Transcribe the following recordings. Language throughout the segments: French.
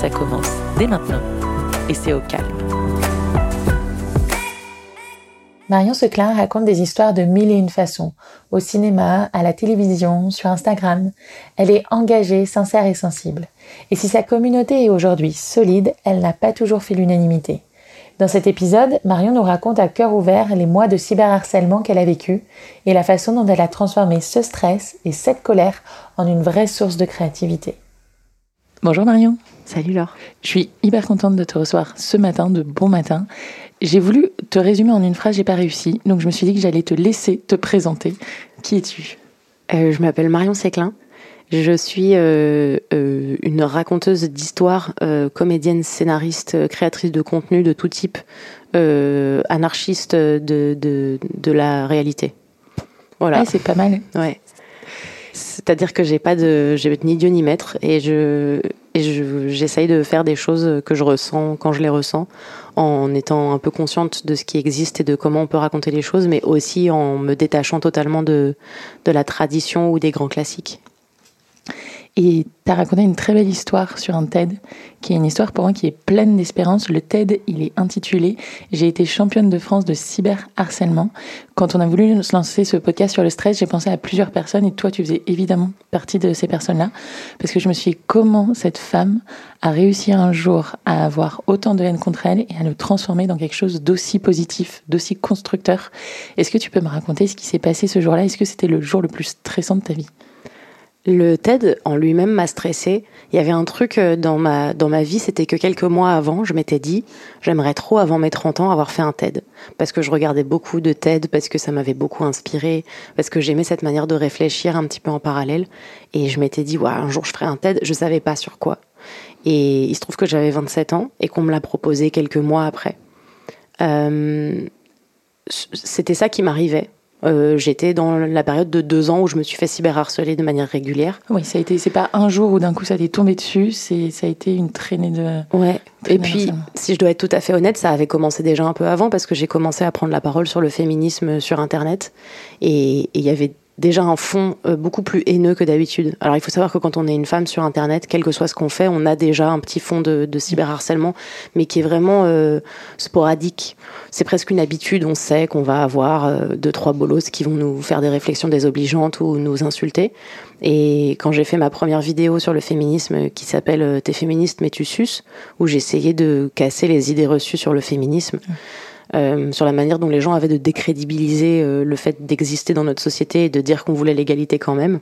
Ça commence dès maintenant et c'est au calme. Marion Seclin raconte des histoires de mille et une façons, au cinéma, à la télévision, sur Instagram. Elle est engagée, sincère et sensible. Et si sa communauté est aujourd'hui solide, elle n'a pas toujours fait l'unanimité. Dans cet épisode, Marion nous raconte à cœur ouvert les mois de cyberharcèlement qu'elle a vécu et la façon dont elle a transformé ce stress et cette colère en une vraie source de créativité. Bonjour Marion. Salut Laure. Je suis hyper contente de te recevoir ce matin, de bon matin. J'ai voulu te résumer en une phrase, j'ai pas réussi, donc je me suis dit que j'allais te laisser te présenter. Qui es-tu? Euh, Je m'appelle Marion Séclin. Je suis euh, euh, une raconteuse d'histoire, comédienne, scénariste, créatrice de contenu de tout type, anarchiste de, de, de, la réalité. Voilà. c'est pas mal. Ouais. C'est-à-dire que j'ai pas de, j'ai ni Dieu ni maître, et je, et j'essaye de faire des choses que je ressens quand je les ressens, en étant un peu consciente de ce qui existe et de comment on peut raconter les choses, mais aussi en me détachant totalement de, de la tradition ou des grands classiques. Et tu as raconté une très belle histoire sur un TED, qui est une histoire pour moi qui est pleine d'espérance. Le TED, il est intitulé J'ai été championne de France de cyberharcèlement. Quand on a voulu se lancer ce podcast sur le stress, j'ai pensé à plusieurs personnes et toi, tu faisais évidemment partie de ces personnes-là. Parce que je me suis dit comment cette femme a réussi un jour à avoir autant de haine contre elle et à le transformer dans quelque chose d'aussi positif, d'aussi constructeur? Est-ce que tu peux me raconter ce qui s'est passé ce jour-là? Est-ce que c'était le jour le plus stressant de ta vie? Le TED en lui-même m'a stressé. Il y avait un truc euh, dans ma, dans ma vie, c'était que quelques mois avant, je m'étais dit, j'aimerais trop avant mes 30 ans avoir fait un TED. Parce que je regardais beaucoup de TED, parce que ça m'avait beaucoup inspiré, parce que j'aimais cette manière de réfléchir un petit peu en parallèle. Et je m'étais dit, ouais, un jour je ferai un TED, je savais pas sur quoi. Et il se trouve que j'avais 27 ans et qu'on me l'a proposé quelques mois après. Euh, c'était ça qui m'arrivait. Euh, j'étais dans la période de deux ans où je me suis fait cyberharceler de manière régulière. Oui, ça a été, c'est pas un jour où d'un coup ça t'est tombé dessus, c'est, ça a été une traînée de. Ouais. Et puis, si je dois être tout à fait honnête, ça avait commencé déjà un peu avant parce que j'ai commencé à prendre la parole sur le féminisme sur Internet et il y avait déjà un fond euh, beaucoup plus haineux que d'habitude. Alors il faut savoir que quand on est une femme sur Internet, quel que soit ce qu'on fait, on a déjà un petit fond de, de cyberharcèlement, mais qui est vraiment euh, sporadique. C'est presque une habitude, on sait qu'on va avoir euh, deux, trois bolos qui vont nous faire des réflexions désobligeantes ou nous insulter. Et quand j'ai fait ma première vidéo sur le féminisme qui s'appelle T'es féministe mais tu suces, où j'essayais de casser les idées reçues sur le féminisme, euh, sur la manière dont les gens avaient de décrédibiliser euh, le fait d'exister dans notre société et de dire qu'on voulait l'égalité quand même.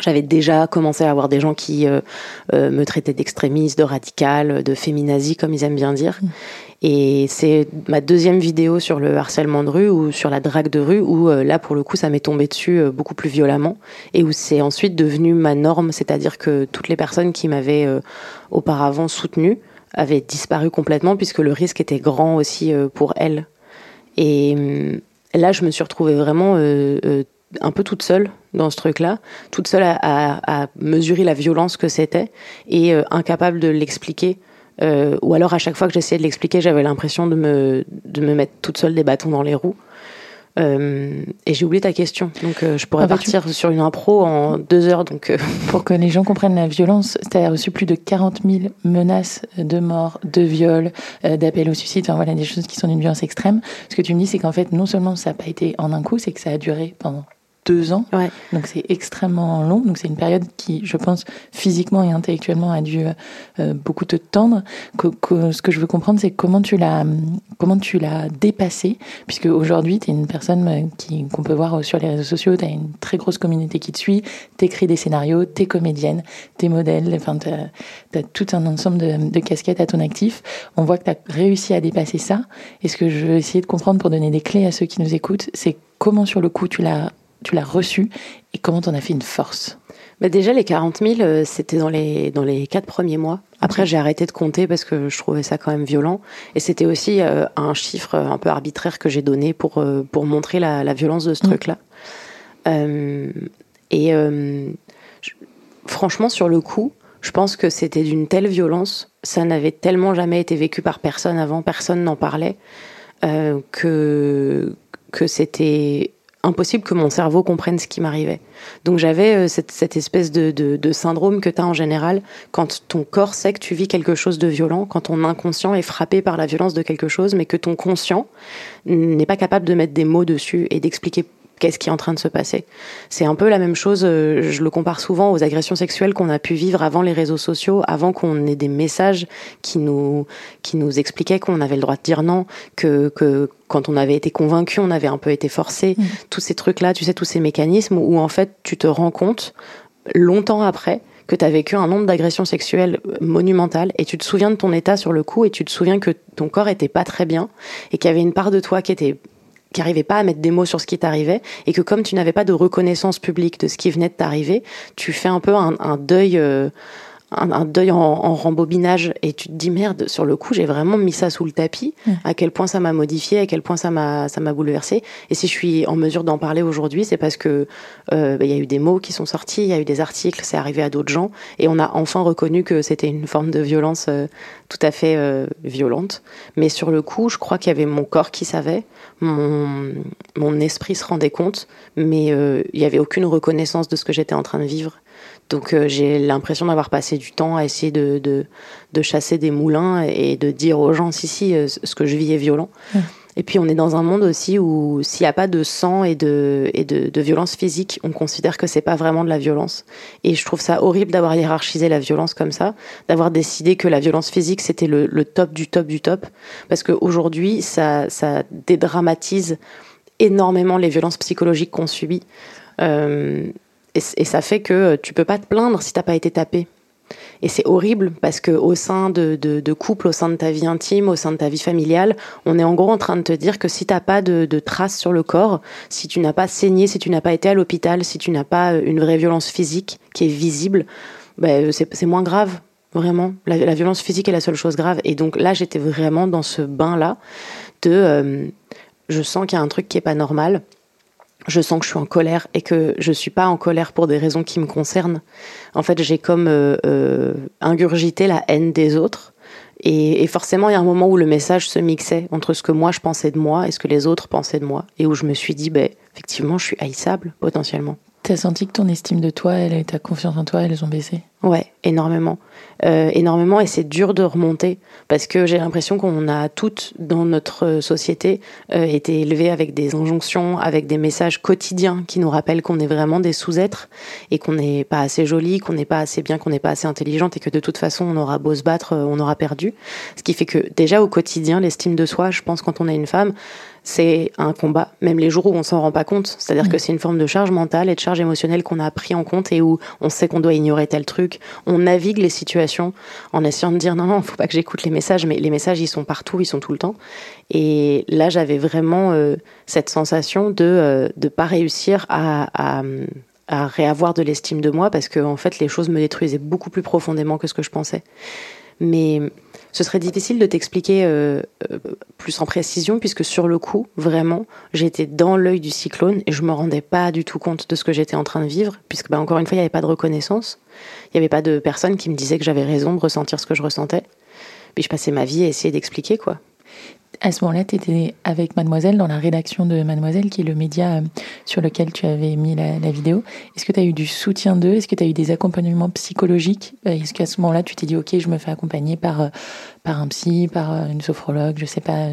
J'avais déjà commencé à avoir des gens qui euh, me traitaient d'extrémiste, de radical, de féminazie, comme ils aiment bien dire. Mm. Et c'est ma deuxième vidéo sur le harcèlement de rue ou sur la drague de rue où là, pour le coup, ça m'est tombé dessus beaucoup plus violemment et où c'est ensuite devenu ma norme, c'est-à-dire que toutes les personnes qui m'avaient auparavant soutenue avait disparu complètement puisque le risque était grand aussi euh, pour elle. Et euh, là, je me suis retrouvée vraiment euh, un peu toute seule dans ce truc-là, toute seule à, mesurer la violence que c'était et incapable de l'expliquer. ou alors à chaque fois que j'essayais de l'expliquer, j'avais l'impression de me, de me mettre toute seule des bâtons dans les roues. Euh, et j'ai oublié ta question, donc euh, je pourrais ah bah, partir sur une impro en deux heures. Donc euh. Pour que les gens comprennent la violence, tu as reçu plus de 40 000 menaces de mort, de viol, d'appel au suicide, enfin voilà, des choses qui sont d'une violence extrême. Ce que tu me dis, c'est qu'en fait, non seulement ça n'a pas été en un coup, c'est que ça a duré pendant deux ans. Donc c'est extrêmement long. Donc c'est une période qui, je pense, physiquement et intellectuellement a dû euh, beaucoup te tendre. Que, ce que je veux comprendre, c'est comment tu l'as, comment tu l'as dépassé, puisque aujourd'hui tu es une personne euh, qui qu'on peut voir sur les réseaux sociaux. Tu as une très grosse communauté qui te suit. T'écris des scénarios, t'es comédienne, t'es modèle. Enfin, t'as as tout un ensemble de, de casquettes à ton actif. On voit que tu as réussi à dépasser ça. Et ce que je veux essayer de comprendre pour donner des clés à ceux qui nous écoutent, c'est comment sur le coup tu l'as tu l'as reçu et comment t'en as fait une force bah déjà, les 40 000, euh, c'était dans les, dans les quatre premiers mois. Après, j'ai arrêté de compter parce que je trouvais ça quand même violent. Et c'était aussi euh, un chiffre un peu arbitraire que j'ai donné pour, euh, pour montrer la, la, violence de ce mm. truc-là. Euh, et franchement, sur le coup, je pense que c'était d'une telle violence, ça n'avait tellement jamais été vécu par personne avant, personne n'en parlait, que, que c'était impossible que mon cerveau comprenne ce qui m'arrivait. Donc j'avais euh, cette, espèce de, syndrome que tu as en général quand ton corps sait que tu vis quelque chose de violent, quand ton inconscient est frappé par la violence de quelque chose, mais que ton conscient n'est pas capable de mettre des mots dessus et d'expliquer qu'est-ce qui est en train de se passer. C'est un peu la même chose, euh, je le compare souvent aux agressions sexuelles qu'on a pu vivre avant les réseaux sociaux, avant qu'on ait des messages qui nous, qui nous expliquaient qu'on avait le droit de dire non, que, que quand on avait été convaincu, on avait un peu été forcé. Mmh. Tous ces trucs-là, tu sais, tous ces mécanismes où en fait tu te rends compte longtemps après que tu as vécu un nombre d'agressions sexuelles monumentales et tu te souviens de ton état sur le coup et tu te souviens que ton corps était pas très bien et qu'il y avait une part de toi qui était qui n'arrivait pas à mettre des mots sur ce qui t'arrivait et que comme tu n'avais pas de reconnaissance publique de ce qui venait de t'arriver, tu fais un peu un, deuil. Euh, un, deuil en, rembobinage et tu te dis merde sur le coup j'ai vraiment mis ça sous le tapis à quel point ça m'a modifié à quel point ça m'a ça m'a bouleversé. Et si je suis en mesure d'en parler aujourd'hui c'est parce que euh, bah, il y a eu des mots qui sont sortis il y a eu des articles c'est arrivé à d'autres gens et on a enfin reconnu que c'était une forme de violence euh, tout à fait violente. Mais sur le coup je crois qu'il y avait mon corps qui savait mon, mon esprit se rendait compte, mais euh, il n'y avait aucune reconnaissance de ce que j'étais en train de vivre. Donc euh, j'ai l'impression d'avoir passé du temps à essayer de, de, de, chasser des moulins et de dire aux gens si si euh, ce que je vis est violent. Et puis on est dans un monde aussi où s'il n'y a pas de sang et de, et de, de violence physique, on considère que c'est pas vraiment de la violence. Et je trouve ça horrible d'avoir hiérarchisé la violence comme ça, d'avoir décidé que la violence physique c'était le, le, top du top du top, parce qu'aujourd'hui ça, ça dédramatise énormément les violences psychologiques qu'on subit. Euh, et, ça fait que tu peux pas te plaindre si t'as pas été tapé. Et c'est horrible parce que au sein de, couple, au sein de ta vie intime, au sein de ta vie familiale, on est en gros en train de te dire que si t'as pas de, traces sur le corps, si tu n'as pas saigné, si tu n'as pas été à l'hôpital, si tu n'as pas une vraie violence physique qui est visible, ben, c'est moins grave. Vraiment, la, violence physique est la seule chose grave. Et donc là, j'étais vraiment dans ce bain-là de, euh, je sens qu'il y a un truc qui est pas normal je sens que je suis en colère et que je suis pas en colère pour des raisons qui me concernent. En fait, j'ai comme euh, euh, ingurgité la haine des autres. Et, forcément, il y a un moment où le message se mixait entre ce que moi je pensais de moi et ce que les autres pensaient de moi. Et où je me suis dit, ben, effectivement, je suis haïssable potentiellement. T'as senti que ton estime de toi et ta confiance en toi, elles ont baissé? Ouais, énormément. Euh, énormément et c'est dur de remonter parce que j'ai l'impression qu'on a toutes dans notre société euh, été élevées avec des injonctions, avec des messages quotidiens qui nous rappellent qu'on est vraiment des sous-êtres et qu'on n'est pas assez jolie, qu'on n'est pas assez bien, qu'on n'est pas assez intelligente et que de toute façon on aura beau se battre, euh, on aura perdu. Ce qui fait que déjà au quotidien, l'estime de soi, je pense quand on est une femme, c'est un combat, même les jours où on s'en rend pas compte. C'est-à-dire mm. que c'est une forme de charge mentale et de charge émotionnelle qu'on a pris en compte et où on sait qu'on doit ignorer tel truc. On navigue les situations en essayant de dire non, non, faut pas que j'écoute les messages, mais les messages, ils sont partout, ils sont tout le temps. Et là, j'avais vraiment euh, cette sensation de ne euh, pas réussir à, à, à réavoir de l'estime de moi parce que, en fait, les choses me détruisaient beaucoup plus profondément que ce que je pensais. Mais ce serait difficile de t'expliquer euh, euh, plus en précision, puisque sur le coup, vraiment, j'étais dans l'œil du cyclone et je me rendais pas du tout compte de ce que j'étais en train de vivre, puisque bah, encore une fois, il n'y avait pas de reconnaissance, il n'y avait pas de personne qui me disait que j'avais raison de ressentir ce que je ressentais. Puis je passais ma vie à essayer d'expliquer, quoi à ce moment-là, tu étais avec Mademoiselle dans la rédaction de Mademoiselle, qui est le média euh, sur lequel tu avais mis la, vidéo. Est-ce que tu as eu du soutien d'eux? Est-ce que tu as eu des accompagnements psychologiques? Euh, Est-ce qu'à ce, moment-là, tu t'es dit, OK, je me fais accompagner par, euh, par un psy, par une sophrologue, je sais pas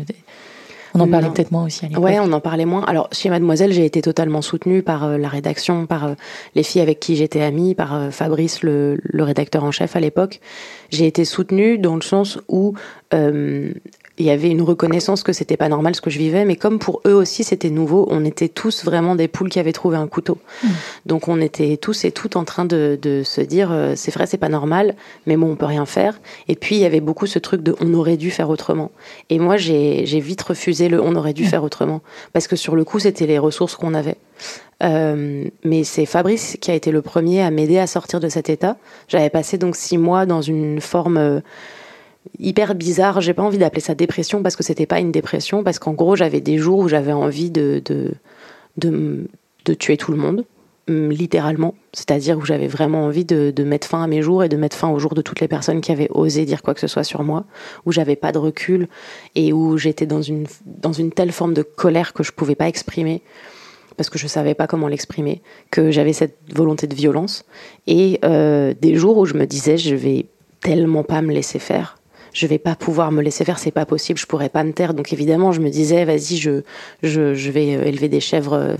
on en parlait peut-être moins aussi à l'époque. Ouais, on en parlait moins. Alors chez Mademoiselle, j'ai été totalement soutenue par la rédaction, par les filles avec qui j'étais amie, par Fabrice, le, le, rédacteur en chef à l'époque. J'ai été soutenue dans le sens où il y avait une reconnaissance que c'était pas normal ce que je vivais, mais comme pour eux aussi c'était nouveau, on était tous vraiment des poules qui avaient trouvé un couteau. Mm. Donc on était tous et toutes en train de, de se dire euh, c'est vrai c'est pas normal, mais bon on peut rien faire. Et puis il y avait beaucoup ce truc de on aurait dû faire autrement. Et moi j'ai vite refusé le on aurait dû mm. faire autrement parce que sur le coup c'était les ressources qu'on avait. mais c'est Fabrice qui a été le premier à m'aider à sortir de cet état. J'avais passé donc six mois dans une forme hyper bizarre. J'ai pas envie d'appeler ça dépression parce que c'était pas une dépression, parce qu'en gros, j'avais des jours où j'avais envie de, de, de, tuer tout le monde, littéralement. C'est-à-dire où j'avais vraiment envie de, de, mettre fin à mes jours et de mettre fin aux jours de toutes les personnes qui avaient osé dire quoi que ce soit sur moi, où j'avais pas de recul et où j'étais dans une, dans une telle forme de colère que je pouvais pas exprimer parce que je savais pas comment l'exprimer, que j'avais cette volonté de violence et euh, des jours où je me disais je vais tellement pas me laisser faire je vais pas pouvoir me laisser faire, c'est pas possible, je pourrais pas me taire. Donc évidemment, je me disais, vas-y, je, je, je, vais euh, élever des chèvres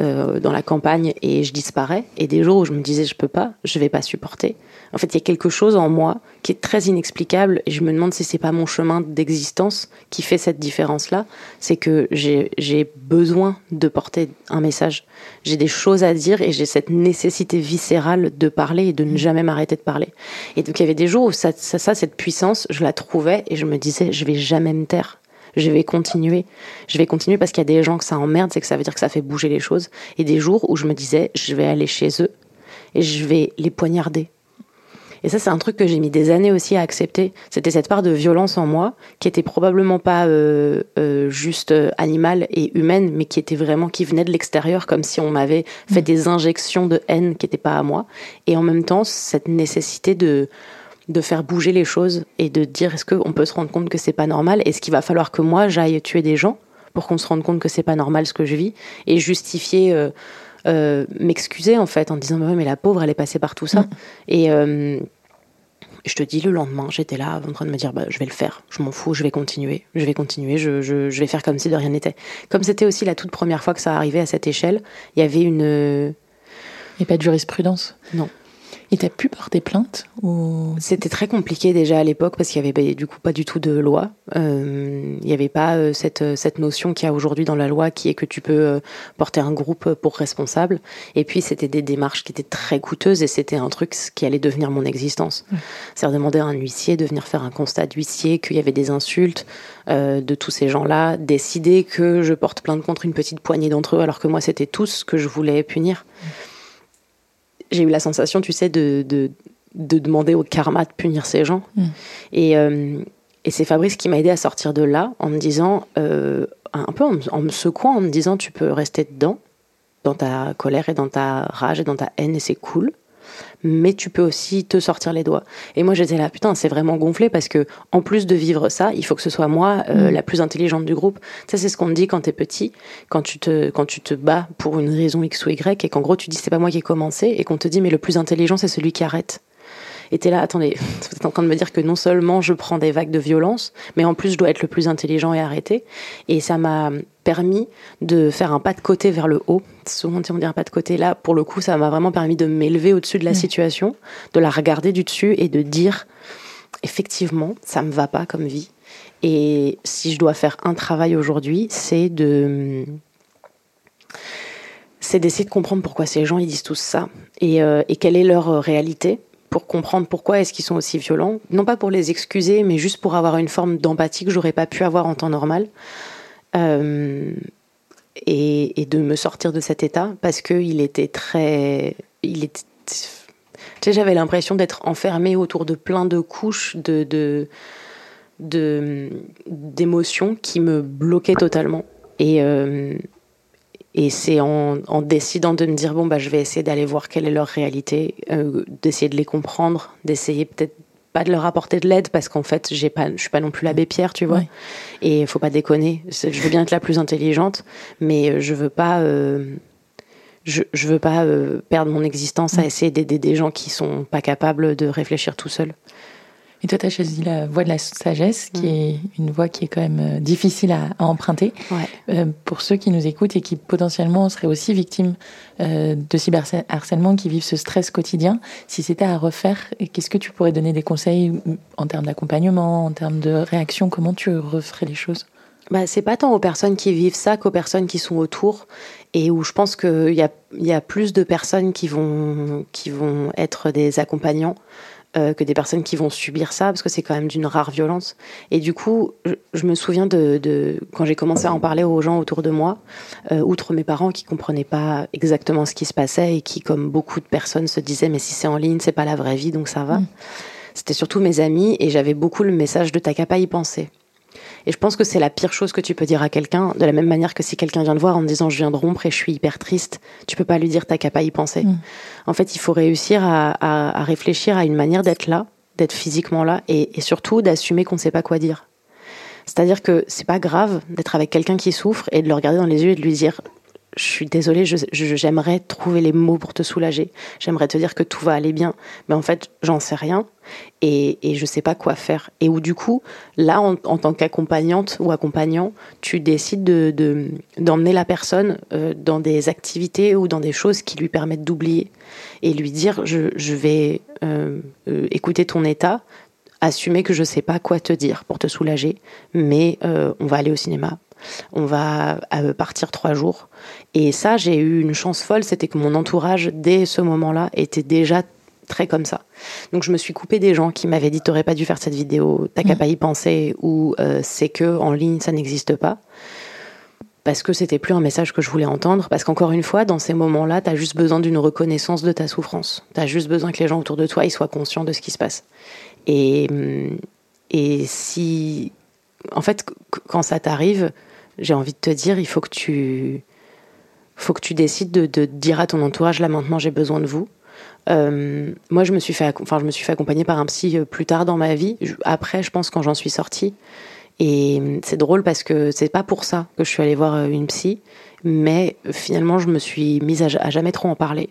euh, dans la campagne et je disparais. Et des jours où je me disais, je peux pas, je vais pas supporter. En fait, il y a quelque chose en moi qui est très inexplicable et je me demande si c'est pas mon chemin d'existence qui fait cette différence-là. C'est que j'ai besoin de porter un message. J'ai des choses à dire et j'ai cette nécessité viscérale de parler et de ne jamais m'arrêter de parler. Et donc, il y avait des jours où ça, ça, cette puissance, je la trouvais et je me disais, je vais jamais me taire je vais continuer. Je vais continuer parce qu'il y a des gens que ça emmerde, c'est que ça veut dire que ça fait bouger les choses. Et des jours où je me disais, je vais aller chez eux et je vais les poignarder. Et ça, c'est un truc que j'ai mis des années aussi à accepter. C'était cette part de violence en moi qui était probablement pas euh, euh, juste euh, animale et humaine, mais qui était vraiment qui venait de l'extérieur, comme si on m'avait fait mm. des injections de haine qui n'étaient pas à moi. Et en même temps, cette nécessité de de faire bouger les choses et de dire est-ce qu'on peut se rendre compte que c'est pas normal? Est-ce qu'il va falloir que moi j'aille tuer des gens pour qu'on se rende compte que c'est pas normal ce que je vis? Et justifier euh, m'excuser en fait en disant mais la pauvre elle est passée par tout ça. Mm. et euh, je te dis le lendemain j'étais là en train de me dire bah, je vais le faire. Je m'en fous je vais continuer. Je vais continuer je, je, je vais faire comme si de rien n'était. Comme c'était aussi la toute première fois que ça arrivait à cette échelle il y avait une et pas de jurisprudence? Non et t'as pu porter plainte ou... C'était très compliqué déjà à l'époque parce qu'il y avait du coup pas du tout de loi. Euh, il n'y avait pas euh, cette, euh, cette notion qu'il y a aujourd'hui dans la loi qui est que tu peux porter un groupe pour responsable. Et puis c'était des démarches qui étaient très coûteuses et c'était un truc qui allait devenir mon existence. C'est-à-dire demander à un huissier de venir faire un constat d'huissier, qu'il y avait des insultes de tous ces gens-là, décider que je porte plainte contre une petite poignée d'entre eux alors que moi c'était tous que je voulais punir j'ai eu la sensation, tu sais, de, de, de, demander au karma de punir ces gens. Mm. Et, euh, et c'est Fabrice qui m'a aidé à sortir de là en me disant, euh, un peu en, me secouant, en me disant, tu peux rester dedans, dans ta colère et dans ta rage et dans ta haine, et c'est cool mais tu peux aussi te sortir les doigts. Et moi j'étais là, putain, c'est vraiment gonflé parce que en plus de vivre ça, il faut que ce soit moi euh, mm. la plus intelligente du groupe. Ça c'est ce qu'on te dit quand t'es petit, quand tu te quand tu te bats pour une raison X ou Y et qu'en gros tu dis c'est pas moi qui ai commencé et qu'on te dit mais le plus intelligent c'est celui qui arrête. Et t'es là, attendez, vous êtes en train de me dire que non seulement je prends des vagues de violence, mais en plus je dois être le plus intelligent et arrêter. Et ça m'a permis de faire un pas de côté vers le haut. Souvent on dit un pas de côté. Là, pour le coup, ça m'a vraiment permis de m'élever au-dessus de la situation, de la regarder du dessus et de dire, effectivement, ça me va pas comme vie. Et si je dois faire un travail aujourd'hui, c'est de c'est d'essayer de comprendre pourquoi ces gens ils disent tous ça et, euh, et quelle est leur réalité pour comprendre pourquoi est-ce qu'ils sont aussi violents, non pas pour les excuser, mais juste pour avoir une forme d'empathie que j'aurais pas pu avoir en temps normal, euh, et, de me sortir de cet état parce qu'il était très, il était, j'avais l'impression d'être enfermée autour de plein de couches de, de d'émotions qui me bloquaient totalement. Et euh, et c'est en, décidant de me dire bon bah je vais essayer d'aller voir quelle est leur réalité, euh, d'essayer de les comprendre, d'essayer peut-être pas de leur apporter de l'aide parce qu'en fait j'ai pas je suis pas non plus l'abbé Pierre tu vois. Et et faut pas déconner je veux bien être la plus intelligente mais euh, je veux pas euh, je, je veux pas euh, perdre mon existence à essayer d'aider des gens qui sont pas capables de réfléchir tout seuls et toi, tu as choisi la voie de la sagesse, qui mm. est une voie qui est quand même euh, difficile à, emprunter. Euh, pour ceux qui nous écoutent et qui potentiellement seraient aussi victimes euh, de cyberharcèlement, qui vivent ce stress quotidien, si c'était à refaire, qu'est-ce que tu pourrais donner des conseils en termes d'accompagnement, en termes de réaction Comment tu referais les choses? Bah, c'est pas tant aux personnes qui vivent ça qu'aux personnes qui sont autour et où je pense qu'il y a, y a plus de personnes qui vont, qui vont être des accompagnants euh, que des personnes qui vont subir ça, parce que c'est quand même d'une rare violence. Et du coup, je, me souviens de, de quand j'ai commencé à en parler aux gens autour de moi, euh, outre mes parents qui comprenaient pas exactement ce qui se passait et qui, comme beaucoup de personnes, se disaient mais si c'est en ligne, c'est pas la vraie vie, donc ça va. Mm. C'était surtout mes amis et j'avais beaucoup le message de t'as qu'à pas y penser. Et je pense que c'est la pire chose que tu peux dire à quelqu'un, de la même manière que si quelqu'un vient te voir en me disant je viens de rompre et je suis hyper triste, tu peux pas lui dire t'as qu'à pas y penser. Mm. En fait, il faut réussir à, réfléchir à une manière d'être là, d'être physiquement là, et, surtout d'assumer qu'on ne sait pas quoi dire. C'est-à-dire que c'est pas grave d'être avec quelqu'un qui souffre et de le regarder dans les yeux et de lui dire je suis désolée, j'aimerais trouver les mots pour te soulager. J'aimerais te dire que tout va aller bien. Mais en fait, j'en sais rien et, et je sais pas quoi faire. Et où du coup, là, en, tant qu'accompagnante ou accompagnant, tu décides de, d'emmener la personne euh, dans des activités ou dans des choses qui lui permettent d'oublier et lui dire je, vais euh, euh, écouter ton état, assumer que je sais pas quoi te dire pour te soulager, mais on va aller au cinéma, on va euh, partir trois jours. Et ça, j'ai eu une chance folle, c'était que mon entourage, dès ce moment-là, était déjà très comme ça. Donc je me suis coupée des gens qui m'avaient dit t'aurais pas dû faire cette vidéo, t'as qu'à mmh. pas y penser, ou euh, c'est que en ligne ça n'existe pas. Parce que c'était plus un message que je voulais entendre. Parce qu'encore une fois, dans ces moments-là, t'as juste besoin d'une reconnaissance de ta souffrance. T'as juste besoin que les gens autour de toi ils soient conscients de ce qui se passe. Et, et si, en fait, quand ça t'arrive, j'ai envie de te dire, il faut que tu, faut que tu décides de, dire à ton entourage, là maintenant j'ai besoin de vous. Euh, moi, je me suis fait, enfin, je me suis fait accompagner par un psy euh, plus tard dans ma vie. Après, je pense quand j'en suis sortie. Et euh, c'est drôle parce que c'est pas pour ça que je suis allée voir une psy, mais finalement, je me suis mise à, jamais trop en parler,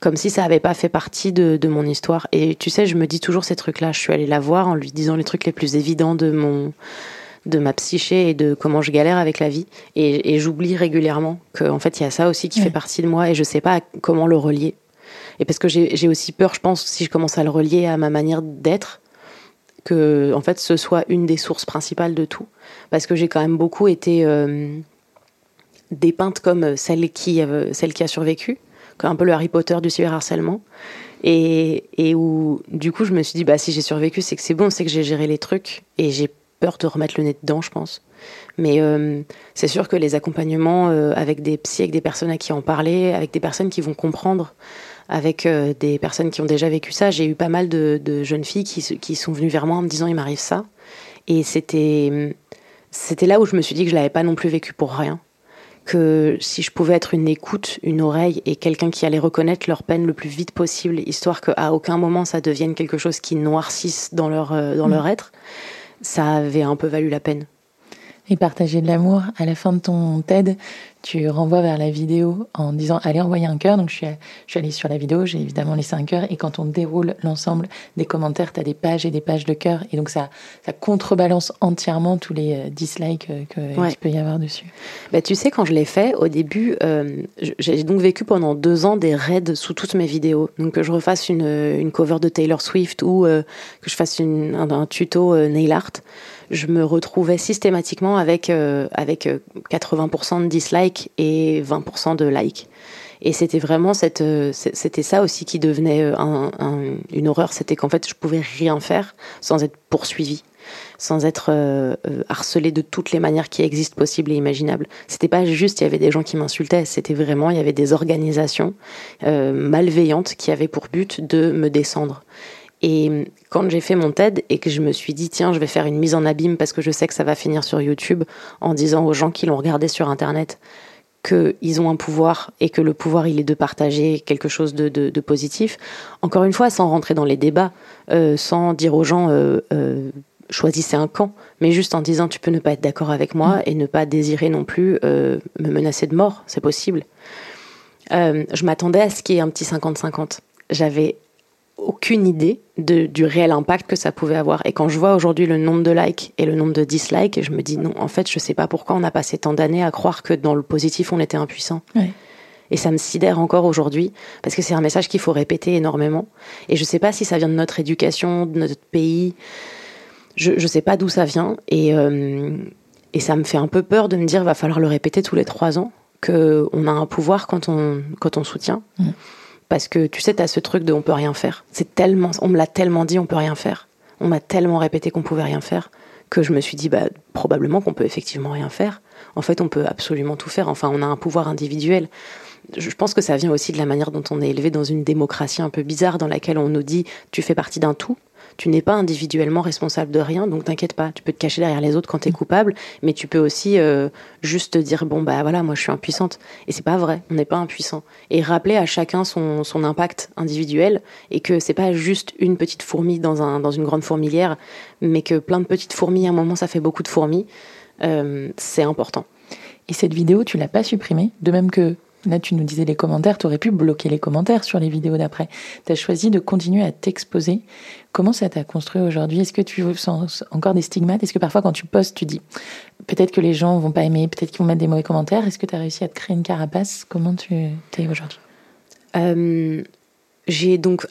comme si ça avait pas fait partie de, mon histoire. Et tu sais, je me dis toujours ces trucs-là. Je suis allée la voir en lui disant les trucs les plus évidents de mon de ma psyché et de comment je galère avec la vie. Et, j'oublie régulièrement qu'en fait, il y a ça aussi qui fait partie de moi et je sais pas comment le relier. Et parce que j'ai aussi peur, je pense, si je commence à le relier à ma manière d'être, que en fait ce soit une des sources principales de tout. Parce que j'ai quand même beaucoup été euh, dépeinte comme celle qui, celle qui a survécu, comme un peu le Harry Potter du cyberharcèlement. Et, et où du coup je me suis dit, bah si j'ai survécu, c'est que c'est bon, c'est que j'ai géré les trucs et j'ai peur de remettre le nez dedans, je pense. Mais euh, c'est sûr que les accompagnements euh, avec des psys, avec des personnes à qui en parler, avec des personnes qui vont comprendre, avec euh, des personnes qui ont déjà vécu ça, j'ai eu pas mal de, jeunes filles qui, qui, sont venues vers moi en me disant il m'arrive ça. Et c'était, c'était là où je me suis dit que je l'avais pas non plus vécu pour rien. Que si je pouvais être une écoute, une oreille et quelqu'un qui allait reconnaître leur peine le plus vite possible, histoire qu'à aucun moment ça devienne quelque chose qui noircisse dans leur, dans leur mmh. être, ça avait un peu valu la peine. Et partager de l'amour, à la fin de ton TED, tu renvoies vers la vidéo en disant allez envoyer un cœur. Donc je suis, je suis allée sur la vidéo, j'ai évidemment laissé un cœur. Et quand on déroule l'ensemble des commentaires, tu as des pages et des pages de cœur. Et donc ça, ça contrebalance entièrement tous les euh, dislikes euh, qu'il peut y avoir dessus. Bah, tu sais, quand je l'ai fait, au début, euh, j'ai donc vécu pendant deux ans des raids sous toutes mes vidéos. Donc que je refasse une, une cover de Taylor Swift ou que je fasse une, un, tuto nail art je me retrouvais systématiquement avec, euh, avec 80% euh, de dislikes et 20% de likes. Et c'était vraiment cette, euh, c'était ça aussi qui devenait un, une horreur, c'était qu'en fait je pouvais rien faire sans être poursuivi, sans être harcelé de toutes les manières qui existent possibles et imaginables. C'était pas juste il y avait des gens qui m'insultaient, c'était vraiment il y avait des organisations malveillantes qui avaient pour but de me descendre. Et quand j'ai fait mon TED et que je me suis dit, tiens, je vais faire une mise en abîme parce que je sais que ça va finir sur YouTube en disant aux gens qui l'ont regardé sur Internet qu'ils ont un pouvoir et que le pouvoir, il est de partager quelque chose de, positif. Encore une fois, sans rentrer dans les débats, euh, sans dire aux gens, euh, euh, choisissez un camp, mais juste en disant, tu peux ne pas être d'accord avec moi et ne pas désirer non plus me menacer de mort, c'est possible. je m'attendais à ce qu'il y ait un petit 50-50. J'avais aucune idée de, du réel impact que ça pouvait avoir. Et quand je vois aujourd'hui le nombre de likes et le nombre de dislikes, je me dis non, en fait, je sais pas pourquoi on a passé tant d'années à croire que dans le positif, on était impuissant. Et ça me sidère encore aujourd'hui, parce que c'est un message qu'il faut répéter énormément. Et je sais pas si ça vient de notre éducation, de notre pays. Je, je sais pas d'où ça vient. Et, euh, et ça me fait un peu peur de me dire, va falloir le répéter tous les trois ans, qu'on a un pouvoir quand on, quand on soutient. Parce que tu sais, t'as ce truc de on peut rien faire. C'est tellement, on me l'a tellement dit, on peut rien faire. On m'a tellement répété qu'on pouvait rien faire que je me suis dit, bah, probablement qu'on peut effectivement rien faire. En fait, on peut absolument tout faire. Enfin, on a un pouvoir individuel. Je pense que ça vient aussi de la manière dont on est élevé dans une démocratie un peu bizarre dans laquelle on nous dit, tu fais partie d'un tout tu n'es pas individuellement responsable de rien, donc t'inquiète pas. Tu peux te cacher derrière les autres quand tu es mm. coupable, mais tu peux aussi euh, juste te dire bon bah voilà, moi je suis impuissante. Et c'est pas vrai, on n'est pas impuissant. Et rappeler à chacun son, son impact individuel et que c'est pas juste une petite fourmi dans un dans une grande fourmilière, mais que plein de petites fourmis à un moment ça fait beaucoup de fourmis. Euh, c'est important. Et cette vidéo, tu l'as pas supprimée, de même que Là, tu nous disais les commentaires, tu aurais pu bloquer les commentaires sur les vidéos d'après. Tu as choisi de continuer à t'exposer. Comment ça t'a construit aujourd'hui? Est-ce que tu sens encore des stigmates? Est-ce que parfois, quand tu postes, tu dis peut-être que les gens vont pas aimer, peut-être qu'ils vont mettre des mauvais commentaires. Est-ce que tu as réussi à te créer une carapace? Comment tu es aujourd'hui? Euh, J'ai donc,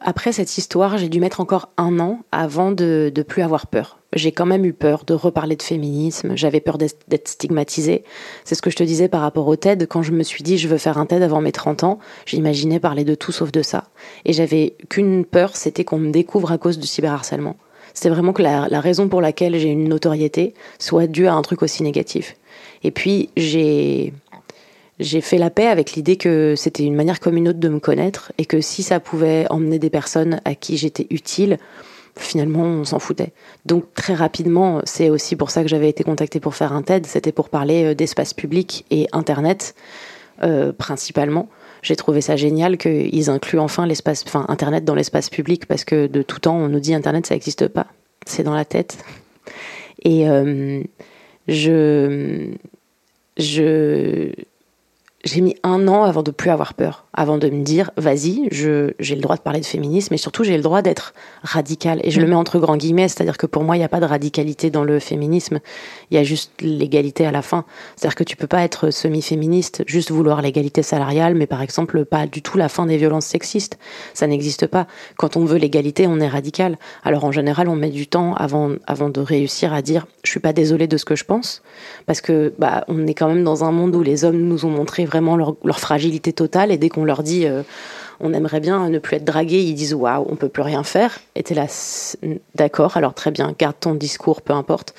après cette histoire, j'ai dû mettre encore un an avant de ne plus avoir peur j'ai quand même eu peur de reparler de féminisme, j'avais peur d'être stigmatisée. C'est ce que je te disais par rapport au TED, quand je me suis dit je veux faire un TED avant mes 30 ans, j'imaginais parler de tout sauf de ça. Et j'avais qu'une peur, c'était qu'on me découvre à cause du cyberharcèlement. C'était vraiment que la, la raison pour laquelle j'ai une notoriété soit due à un truc aussi négatif. Et puis j'ai j'ai fait la paix avec l'idée que c'était une manière comme une autre de me connaître et que si ça pouvait emmener des personnes à qui j'étais utile, finalement, on s'en foutait. Donc très rapidement, c'est aussi pour ça que j'avais été contactée pour faire un TED, c'était pour parler euh, d'espace public et Internet euh, principalement. J'ai trouvé ça génial qu'ils incluent enfin l'espace, enfin Internet dans l'espace public parce que de tout temps on nous dit Internet ça n'existe pas, c'est dans la tête. Et euh, je, je, j'ai mis un an avant de plus avoir peur, avant de me dire, vas-y, j'ai le droit de parler de féminisme, et surtout j'ai le droit d'être radical. Et je le mm. mets entre grands guillemets, c'est-à-dire que pour moi, il n'y a pas de radicalité dans le féminisme, il y a juste l'égalité à la fin. C'est-à-dire que tu peux pas être semi-féministe, juste vouloir l'égalité salariale, mais par exemple pas du tout la fin des violences sexistes. Ça n'existe pas. Quand on veut l'égalité, on est radical. Alors en général, on met du temps avant, avant de réussir à dire, je suis pas désolée de ce que je pense, parce que bah, on est quand même dans un monde où les hommes nous ont montré vraiment leur, fragilité totale. Et dès qu'on leur dit euh, on aimerait bien ne plus être dragué, ils disent waouh, on peut plus rien faire. Et t'es là, d'accord, alors très bien, garde ton discours, peu importe.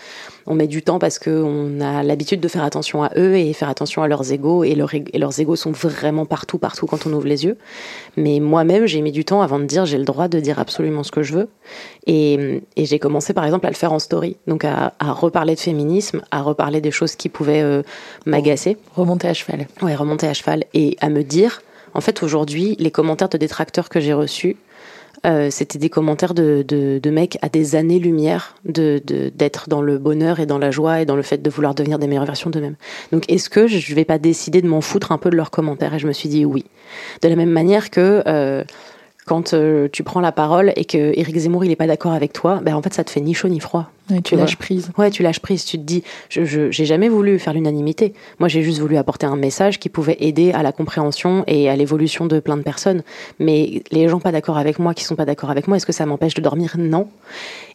On met du temps parce qu'on a l'habitude de faire attention à eux et faire attention à leurs égaux. Et, et leurs égaux sont vraiment partout, partout quand on ouvre les yeux. Mais moi-même, j'ai mis du temps avant de dire j'ai le droit de dire absolument ce que je veux. Et, et j'ai commencé par exemple à le faire en story. Donc à, à, reparler de féminisme, à reparler des choses qui pouvaient euh, m'agacer. Remonter à cheval. Ouais, remonter à cheval. Et à me dire en fait, aujourd'hui, les commentaires de détracteurs que j'ai reçus, euh, c'était des commentaires de, de, mecs à des années-lumière de, d'être dans le bonheur et dans la joie et dans le fait de vouloir devenir des meilleures versions d'eux-mêmes. Donc, est-ce que je vais pas décider de m'en foutre un peu de leurs commentaires? Et je me suis dit oui. De la même manière que euh, quand euh, tu prends la parole et que Éric Zemmour il est pas d'accord avec toi, ben en fait ça te fait ni chaud ni froid. Tu lâches prise. Ouais, tu lâches prise. Tu te dis, je j'ai jamais voulu faire l'unanimité. Moi, j'ai juste voulu apporter un message qui pouvait aider à la compréhension et à l'évolution de plein de personnes. Mais les gens pas d'accord avec moi, qui sont pas d'accord avec moi, est-ce que ça m'empêche de dormir? Non.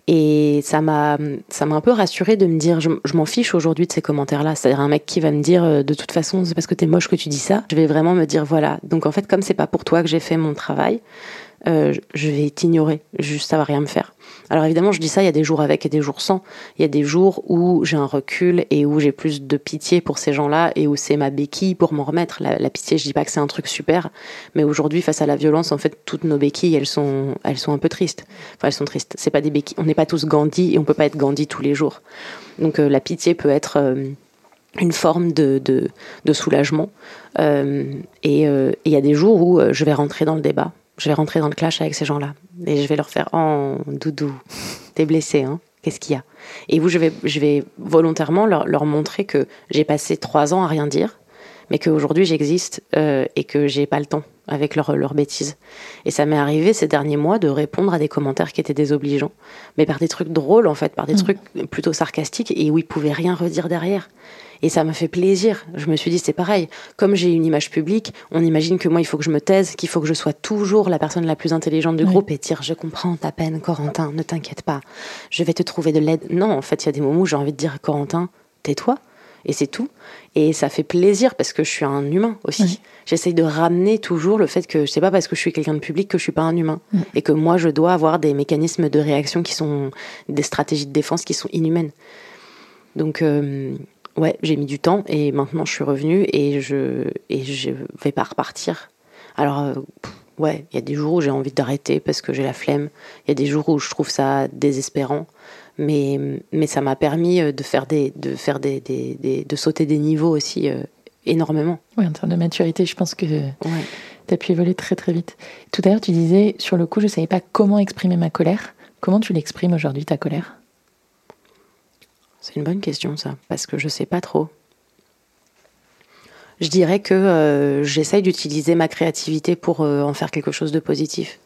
Et ça m'a, ça m'a un peu rassuré de me dire, je, m'en fiche aujourd'hui de ces commentaires-là. C'est-à-dire un mec qui va me dire, euh, de toute façon, c'est parce que t'es moche que tu dis ça. Je vais vraiment me dire, voilà. Donc en fait, comme c'est pas pour toi que j'ai fait mon travail, euh, je vais t'ignorer, juste ça va rien me faire. Alors évidemment, je dis ça, il y a des jours avec et des jours sans. Il y a des jours où j'ai un recul et où j'ai plus de pitié pour ces gens-là et où c'est ma béquille pour m'en remettre. La, pitié, je dis pas que c'est un truc super, mais aujourd'hui, face à la violence, en fait, toutes nos béquilles, elles sont, elles sont un peu tristes. Enfin, elles sont tristes. C'est pas des béquilles. On n'est pas tous Gandhi et on peut pas être Gandhi tous les jours. Donc euh, la pitié peut être euh, une forme de, soulagement. et il y a des jours où je vais rentrer dans le débat je vais rentrer dans le clash avec ces gens-là. Et je vais leur faire Oh, doudou, t'es blessé, hein Qu'est-ce qu'il y a? Et vous, je vais, je vais volontairement leur, leur montrer que j'ai passé trois ans à rien dire, mais qu'aujourd'hui j'existe euh, et que j'ai pas le temps avec leurs leur bêtises. Et ça m'est arrivé ces derniers mois de répondre à des commentaires qui étaient désobligeants, mais par des trucs drôles en fait, par des mmh. trucs plutôt sarcastiques et où ils pouvaient rien redire derrière. Et ça m'a fait plaisir. Je me suis dit, c'est pareil. Comme j'ai une image publique, on imagine que moi, il faut que je me taise, qu'il faut que je sois toujours la personne la plus intelligente du groupe et dire, je comprends ta peine, Corentin, ne t'inquiète pas. Je vais te trouver de l'aide. Non, en fait, il y a des moments où j'ai envie de dire, Corentin, tais-toi. Et c'est tout. Et ça fait plaisir parce que je suis un humain aussi. J'essaye de ramener toujours le fait que je sais pas parce que je suis quelqu'un de public que je suis pas un humain. Et que moi, je dois avoir des mécanismes de réaction qui sont des stratégies de défense qui sont inhumaines. Donc, euh, ouais, j'ai mis du temps et maintenant je suis revenue et je, et je vais pas repartir. Alors, euh, ouais, il y a des jours où j'ai envie d'arrêter parce que j'ai la flemme. Il y a des jours où je trouve ça désespérant. Mais, mais ça m'a permis euh, de faire des, de faire des, des, de sauter des niveaux aussi énormément. Oui, en termes de maturité, je pense que ouais. tu as pu évoluer très très vite. Tout à l'heure, tu disais, sur le coup, je ne savais pas comment exprimer ma colère. Comment tu l'exprimes aujourd'hui, ta colère? C'est une bonne question, ça, parce que je sais pas trop. Je dirais que euh, j'essaye d'utiliser ma créativité pour euh, en faire quelque chose de positif.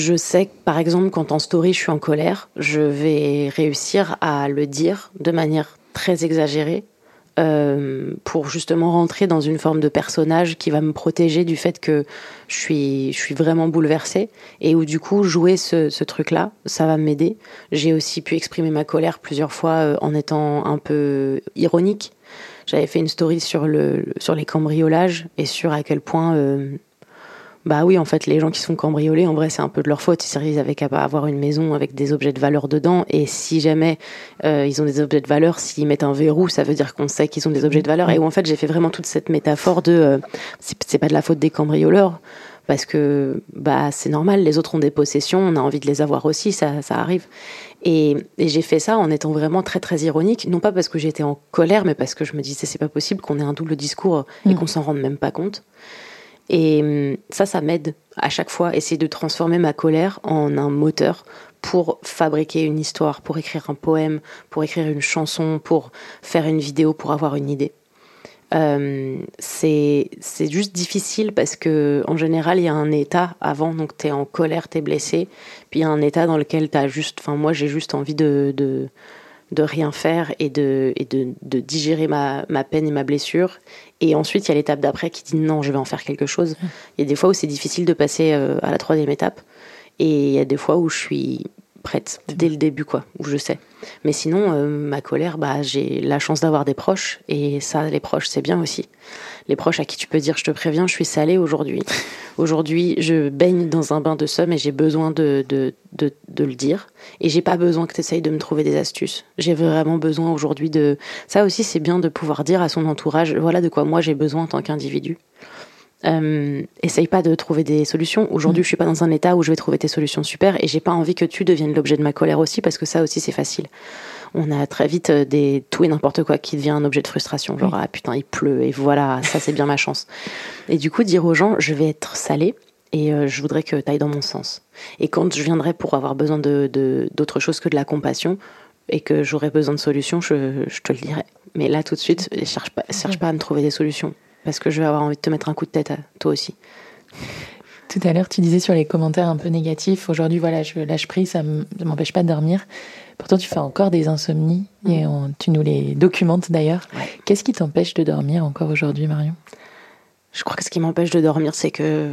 Je sais que, par exemple, quand en story je suis en colère, je vais réussir à le dire de manière très exagérée euh, pour justement rentrer dans une forme de personnage qui va me protéger du fait que je suis, je suis vraiment bouleversée et où du coup jouer ce, truc-là, ça va m'aider. J'ai aussi pu exprimer ma colère plusieurs fois euh, en étant un peu ironique. J'avais fait une story sur, le, sur les cambriolages et sur à quel point euh, bah oui, en fait, les gens qui sont cambriolés, en vrai, c'est un peu de leur faute. Ils avaient qu'à avoir une maison avec des objets de valeur dedans. Et si jamais euh, ils ont des objets de valeur, s'ils mettent un verrou, ça veut dire qu'on sait qu'ils ont des objets de valeur. Et où, en fait, j'ai fait vraiment toute cette métaphore de euh, c'est pas de la faute des cambrioleurs. Parce que bah c'est normal, les autres ont des possessions, on a envie de les avoir aussi, ça, ça arrive. Et, et j'ai fait ça en étant vraiment très très ironique, non pas parce que j'étais en colère, mais parce que je me disais c'est pas possible qu'on ait un double discours et mm. qu'on s'en rende même pas compte. Et hum, ça, ça m'aide à chaque fois, essayer de transformer ma colère en un moteur pour fabriquer une histoire, pour écrire un poème, pour écrire une chanson, pour faire une vidéo, pour avoir une idée. Euh, c'est juste difficile parce que en général il y a un état avant. Donc tu es en colère tu es blessé. Puis il y a un état dans lequel tu as juste enfin moi j'ai juste envie de, de rien faire et de, et de, de digérer ma, ma, peine et ma blessure. Et ensuite, il y a l'étape d'après qui dit non, je vais en faire quelque chose. Il y a des fois où c'est difficile de passer euh, à la troisième étape. Et il y a des fois où je suis prête dès le début, quoi, où je sais. Mais sinon, euh, ma colère, bah, j'ai la chance d'avoir des proches. Et ça, les proches, c'est bien aussi les proches à qui tu peux dire je te préviens, je suis salée aujourd'hui. Aujourd'hui, je baigne dans un bain de somme et j'ai besoin de, de, de, le dire. Et j'ai pas besoin que tu essayes de me trouver des astuces. J'ai vraiment besoin aujourd'hui de. Ça aussi, c'est bien de pouvoir dire à son entourage voilà de quoi moi j'ai besoin en tant qu'individu. Euh, essaye pas de trouver des solutions. Aujourd'hui, mm. je suis pas dans un état où je vais trouver tes solutions super et j'ai pas envie que tu deviennes l'objet de ma colère aussi parce que ça aussi c'est facile on a très vite euh, des tout et n'importe quoi qui devient un objet de frustration. Genre, ah putain, il pleut et voilà, ça c'est bien ma chance. Et du coup, dire aux gens, je vais être salé et euh, je voudrais que tu ailles dans mon sens. Et quand je viendrai pour avoir besoin de d'autre chose que de la compassion et que j'aurai besoin de solutions, je, te le dirai. Mais là, tout de suite, cherche pas, cherche pas à me trouver des solutions parce que je vais avoir envie de te mettre un coup de tête à toi aussi. Tout à l'heure, tu disais sur les commentaires un peu négatifs, aujourd'hui, voilà, je lâche prise, ça ne m'empêche pas de dormir. Pourtant, tu fais encore des insomnies et tu nous les documentes d'ailleurs. Qu'est-ce qui t'empêche de dormir encore aujourd'hui, Marion? Je crois que ce qui m'empêche de dormir, c'est que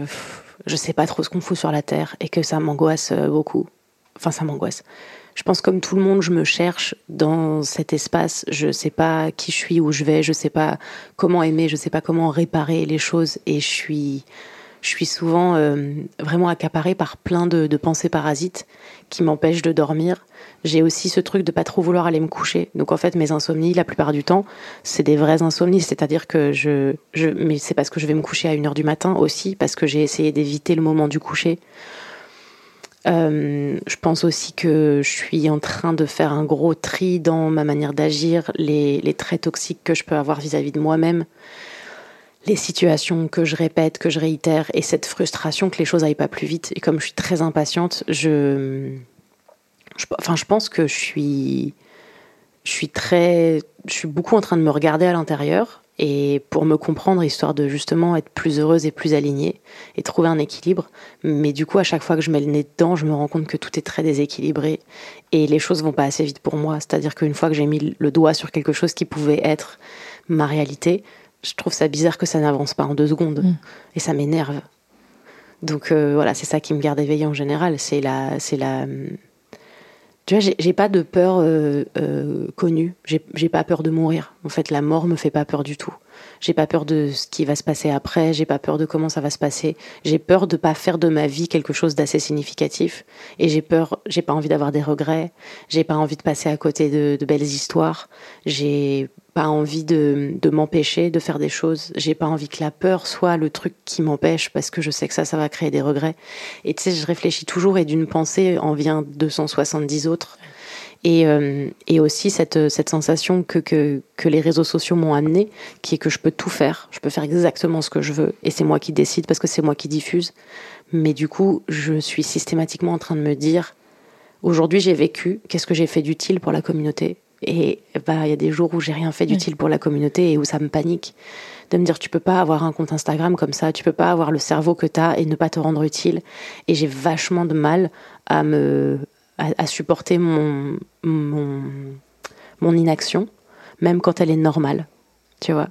je sais pas trop ce qu'on fout sur la Terre et que ça m'angoisse euh, beaucoup. Enfin, ça m'angoisse. Je pense comme tout le monde, je me cherche dans cet espace. Je sais pas qui je suis, où je vais, je sais pas comment aimer, je sais pas comment réparer les choses et je suis je suis souvent euh, vraiment accaparée par plein de, pensées parasites qui m'empêchent de dormir. J'ai aussi ce truc de pas trop vouloir aller me coucher. Donc en fait, mes insomnies, la plupart du temps, c'est des vraies insomnies. C'est-à-dire que je, je mais c'est parce que je vais me coucher à une heure du matin aussi, parce que j'ai essayé d'éviter le moment du coucher. Euh, je pense aussi que je suis en train de faire un gros tri dans ma manière d'agir, les, traits toxiques que je peux avoir vis-à-vis de moi-même les situations que je répète, que je réitère, et cette frustration que les choses aillent pas plus vite. Et comme je suis très impatiente, je, enfin, je pense que je suis, je suis très, je suis beaucoup en train de me regarder à l'intérieur et pour me comprendre, histoire de justement être plus heureuse et plus alignée et trouver un équilibre. Mais du coup, à chaque fois que je mets le nez dedans, je me rends compte que tout est très déséquilibré et les choses vont pas assez vite pour moi. C'est-à-dire qu'une fois que j'ai mis le doigt sur quelque chose qui pouvait être ma réalité, je trouve ça bizarre que ça n'avance pas en deux secondes. Mm. Et ça m'énerve. Donc euh, voilà, c'est ça qui me garde éveillée en général. C'est la, c'est la, Tu vois, j'ai pas de peur euh, euh, connue. J'ai pas peur de mourir. En fait, la mort me fait pas peur du tout. J'ai pas peur de ce qui va se passer après. J'ai pas peur de comment ça va se passer. J'ai peur de pas faire de ma vie quelque chose d'assez significatif. Et j'ai peur. J'ai pas envie d'avoir des regrets. J'ai pas envie de passer à côté de, de belles histoires. J'ai pas envie de, m'empêcher de faire des choses. J'ai pas envie que la peur soit le truc qui m'empêche parce que je sais que ça, ça va créer des regrets. Et tu sais, je réfléchis toujours et d'une pensée en vient 270 autres. Et, euh, et aussi cette, cette sensation que, que, que les réseaux sociaux m'ont amené, qui est que je peux tout faire, je peux faire exactement ce que je veux, et c'est moi qui décide parce que c'est moi qui diffuse. Mais du coup, je suis systématiquement en train de me dire, aujourd'hui j'ai vécu, qu'est-ce que j'ai fait d'utile pour la communauté? Et bah, il y a des jours où j'ai rien fait d'utile pour la communauté et où ça me panique de me dire tu peux pas avoir un compte Instagram comme ça, tu peux pas avoir le cerveau que tu as et ne pas te rendre utile. Et j'ai vachement de mal à me à, supporter mon, mon mon inaction, même quand elle est normale. Tu vois.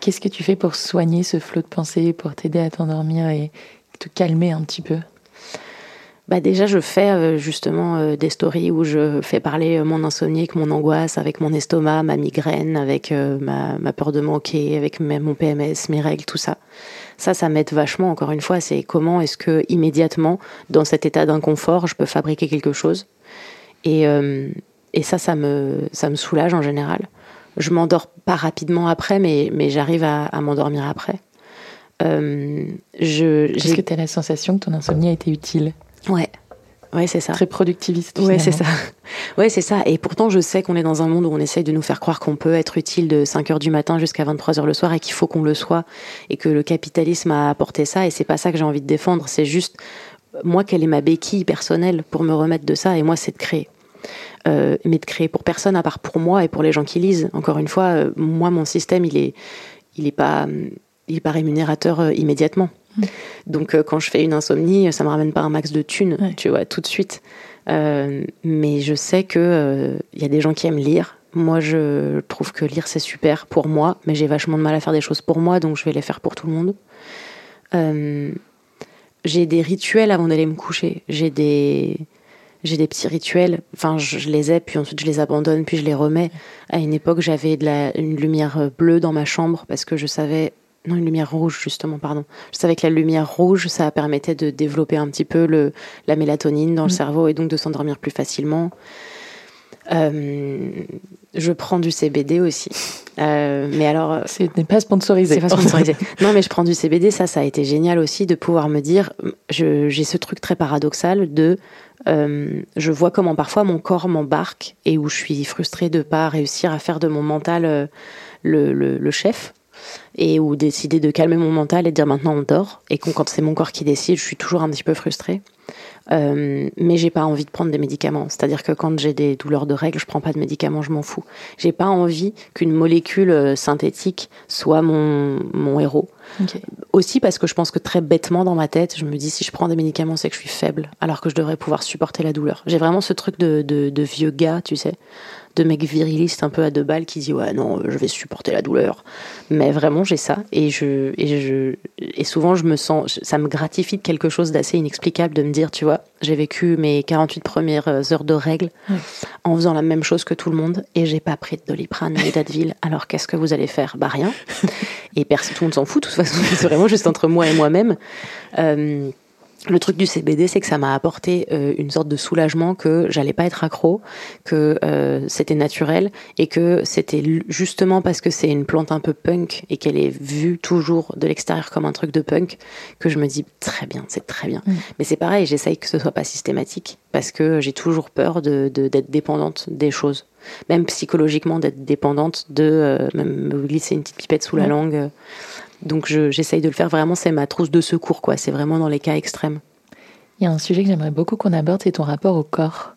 Qu'est-ce que tu fais pour soigner ce flot de pensée, pour t'aider à t'endormir et te calmer un petit peu? Bah déjà je fais euh, justement euh, des stories où je fais parler euh, mon insomnie, mon angoisse, avec mon estomac, ma migraine, avec ma, ma, peur de manquer, avec mon PMS, mes règles, tout ça. Ça, ça m'aide vachement. Encore une fois, c'est comment est-ce que immédiatement, dans cet état d'inconfort, je peux fabriquer quelque chose. Et, et ça, ça me, ça me soulage en général. Je m'endors pas rapidement après, mais, mais j'arrive à, à m'endormir après. Euh, je, Est-ce que tu as la sensation que ton insomnie a été utile? Ouais. Ouais, c'est ça. Très productiviste. Ouais, c'est ça. Ouais, c'est ça. Et pourtant, je sais qu'on est dans un monde où on essaye de nous faire croire qu'on peut être utile de 5 heures du matin jusqu'à 23 heures le soir et qu'il faut qu'on le soit et que le capitalisme a apporté ça et c'est pas ça que j'ai envie de défendre. C'est juste, moi, quelle est ma béquille personnelle pour me remettre de ça et moi, c'est de créer. Euh, mais de créer pour personne à part pour moi et pour les gens qui lisent. Encore une fois, euh, moi, mon système, il est, il est pas, il est pas rémunérateur euh, immédiatement. Donc euh, quand je fais une insomnie, ça me ramène pas un max de thunes, tu vois, tout de suite. Euh, mais je sais que il euh, y a des gens qui aiment lire. Moi, je trouve que lire c'est super pour moi, mais j'ai vachement de mal à faire des choses pour moi, donc je vais les faire pour tout le monde. j'ai des rituels avant d'aller me coucher. J'ai des j'ai des petits rituels. Enfin, je, les ai, puis ensuite je les abandonne, puis je les remets. À une époque, j'avais de la, une lumière bleue dans ma chambre parce que je savais non, une lumière rouge, justement, pardon. Je savais que la lumière rouge, ça permettait de développer un petit peu le, la mélatonine dans le mm. cerveau et donc de s'endormir plus facilement. Euh, je prends du CBD aussi. Euh, mais alors. Euh, Ce n'est pas sponsorisé. C'est pas sponsorisé. non, mais je prends du CBD. Ça, ça a été génial aussi de pouvoir me dire. J'ai ce truc très paradoxal de. je vois comment parfois mon corps m'embarque et où je suis frustrée de pas réussir à faire de mon mental le, le, le chef et ou décider de calmer mon mental et de dire maintenant on dort et quand c'est mon corps qui décide, je suis toujours un petit peu frustrée. Euh, mais j'ai pas envie de prendre des médicaments. C'est-à-dire que quand j'ai des douleurs de règles, je prends pas de médicaments, je m'en fous. J'ai pas envie qu'une molécule euh, synthétique soit mon, mon héros. Aussi parce que je pense que très bêtement dans ma tête, je me dis si je prends des médicaments, c'est que je suis faible, alors que je devrais pouvoir supporter la douleur. J'ai vraiment ce truc de, de, de vieux gars, tu sais, de mec viriliste un peu à deux balles qui dit ouais non je vais supporter la douleur mais vraiment j'ai ça et je et je et souvent je me sens ça me gratifie de quelque chose d'assez inexplicable de me dire tu vois j'ai vécu mes 48 premières heures de règles en faisant la même chose que tout le monde et j'ai pas pris de doliprane ni d'Advil. Alors qu'est-ce que vous allez faire? Bah rien. Et personne tout le monde s'en fout de toute façon. C'est vraiment juste entre moi et moi-même. Euh, le truc du CBD, c'est que ça m'a apporté euh, une sorte de soulagement que j'allais pas être accro, que euh, c'était naturel et que c'était justement parce que c'est une plante un peu punk et qu'elle est vue toujours de l'extérieur comme un truc de punk que je me dis très bien, c'est très bien. Mm. Mais c'est pareil, j'essaye que ce soit pas systématique parce que j'ai toujours peur de d'être dépendante des choses, même psychologiquement d'être dépendante de euh, même me glisser une petite pipette sous la mm. langue. Donc j'essaye de le faire vraiment, c'est ma trousse de secours, quoi. C'est vraiment dans les cas extrêmes. Il y a un sujet que j'aimerais beaucoup qu'on aborde, c'est ton rapport au corps.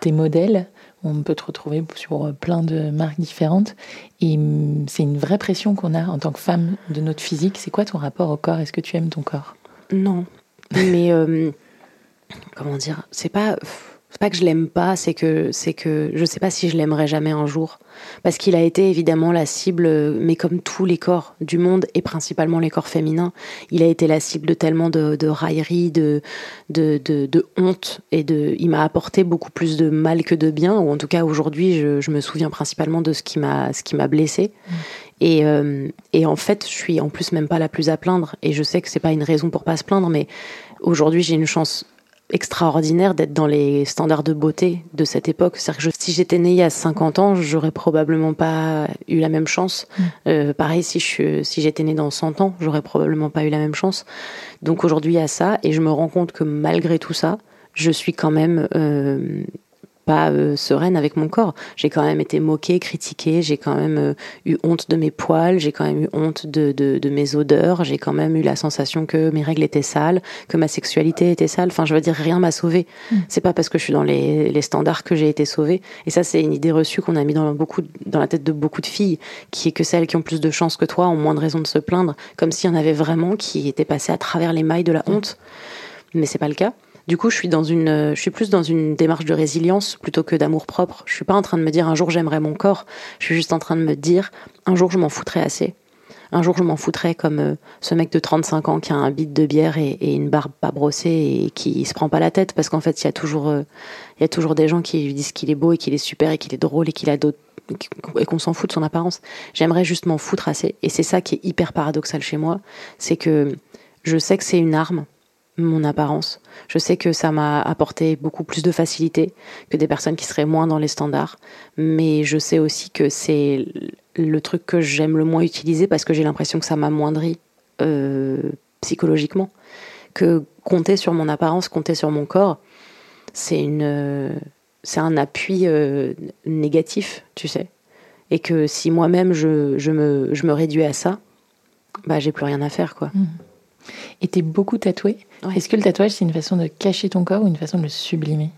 Tes modèles, on peut te retrouver sur plein de marques différentes. Et mm, c'est une vraie pression qu'on a en tant que femme de notre physique. C'est quoi ton rapport au corps? Est-ce que tu aimes ton corps? Non. Mais euh, comment dire? C'est pas pas que je l'aime pas, c'est que c'est que je sais pas si je l'aimerai jamais un jour, parce qu'il a été évidemment la cible, mais comme tous les corps du monde et principalement les corps féminins, il a été la cible de tellement de, de railleries, de de, de de, honte et de, il m'a apporté beaucoup plus de mal que de bien, ou en tout cas aujourd'hui, je, je me souviens principalement de ce qui m'a ce qui m'a blessé. Mmh. Et, euh, et en fait, je suis en plus même pas la plus à plaindre, et je sais que c'est pas une raison pour pas se plaindre, mais aujourd'hui j'ai une chance extraordinaire d'être dans les standards de beauté de cette époque. C'est-à-dire que si j'étais née il y a 50 ans, j'aurais probablement pas eu la même chance. Mm. Euh, pareil, si je si j'étais née dans 100 ans, j'aurais probablement pas eu la même chance. Donc aujourd'hui, il y a ça, et je me rends compte que malgré tout ça, je suis quand même euh, pas euh, sereine avec mon corps. J'ai quand même été moquée, critiquée, j'ai quand même euh, eu honte de mes poils, j'ai quand même eu honte de, de, de mes odeurs, j'ai quand même eu la sensation que mes règles étaient sales, que ma sexualité était sale. Enfin, je veux dire, rien m'a sauvée. Mm. C'est pas parce que je suis dans les, les standards que j'ai été sauvée. Et ça, c'est une idée reçue qu'on a mis dans, beaucoup, dans la tête de beaucoup de filles, qui est que celles qui ont plus de chance que toi ont moins de raisons de se plaindre, comme s'il y en avait vraiment qui étaient passées à travers les mailles de la honte. Mais c'est pas le cas. Du coup, je suis dans une, je suis plus dans une démarche de résilience plutôt que d'amour propre. Je suis pas en train de me dire un jour j'aimerais mon corps. Je suis juste en train de me dire un jour je m'en foutrais assez. Un jour je m'en foutrais comme euh, ce mec de 35 ans qui a un bit de bière et, une barbe pas brossée et qui se prend pas la tête parce qu'en fait il y a toujours, euh, il y a toujours des gens qui lui disent qu'il est beau et qu'il est super et qu'il est drôle et qu'il a d'autres et qu'on s'en fout de son apparence. J'aimerais juste m'en foutre assez. Et c'est ça qui est hyper paradoxal chez moi, c'est que je sais que c'est une arme mon apparence. Je sais que ça m'a apporté beaucoup plus de facilité que des personnes qui seraient moins dans les standards, mais je sais aussi que c'est le truc que j'aime le moins utiliser parce que j'ai l'impression que ça m'amoindrit euh, psychologiquement. Que compter sur mon apparence, compter sur mon corps, c'est une, c'est un appui euh, négatif, tu sais. Et que si moi-même je, je, me, je me réduis à ça, bah j'ai plus rien à faire, quoi. Mmh. Et t'es beaucoup tatoué. Est-ce que le tatouage, c'est une façon de cacher ton corps ou une façon de le sublimer?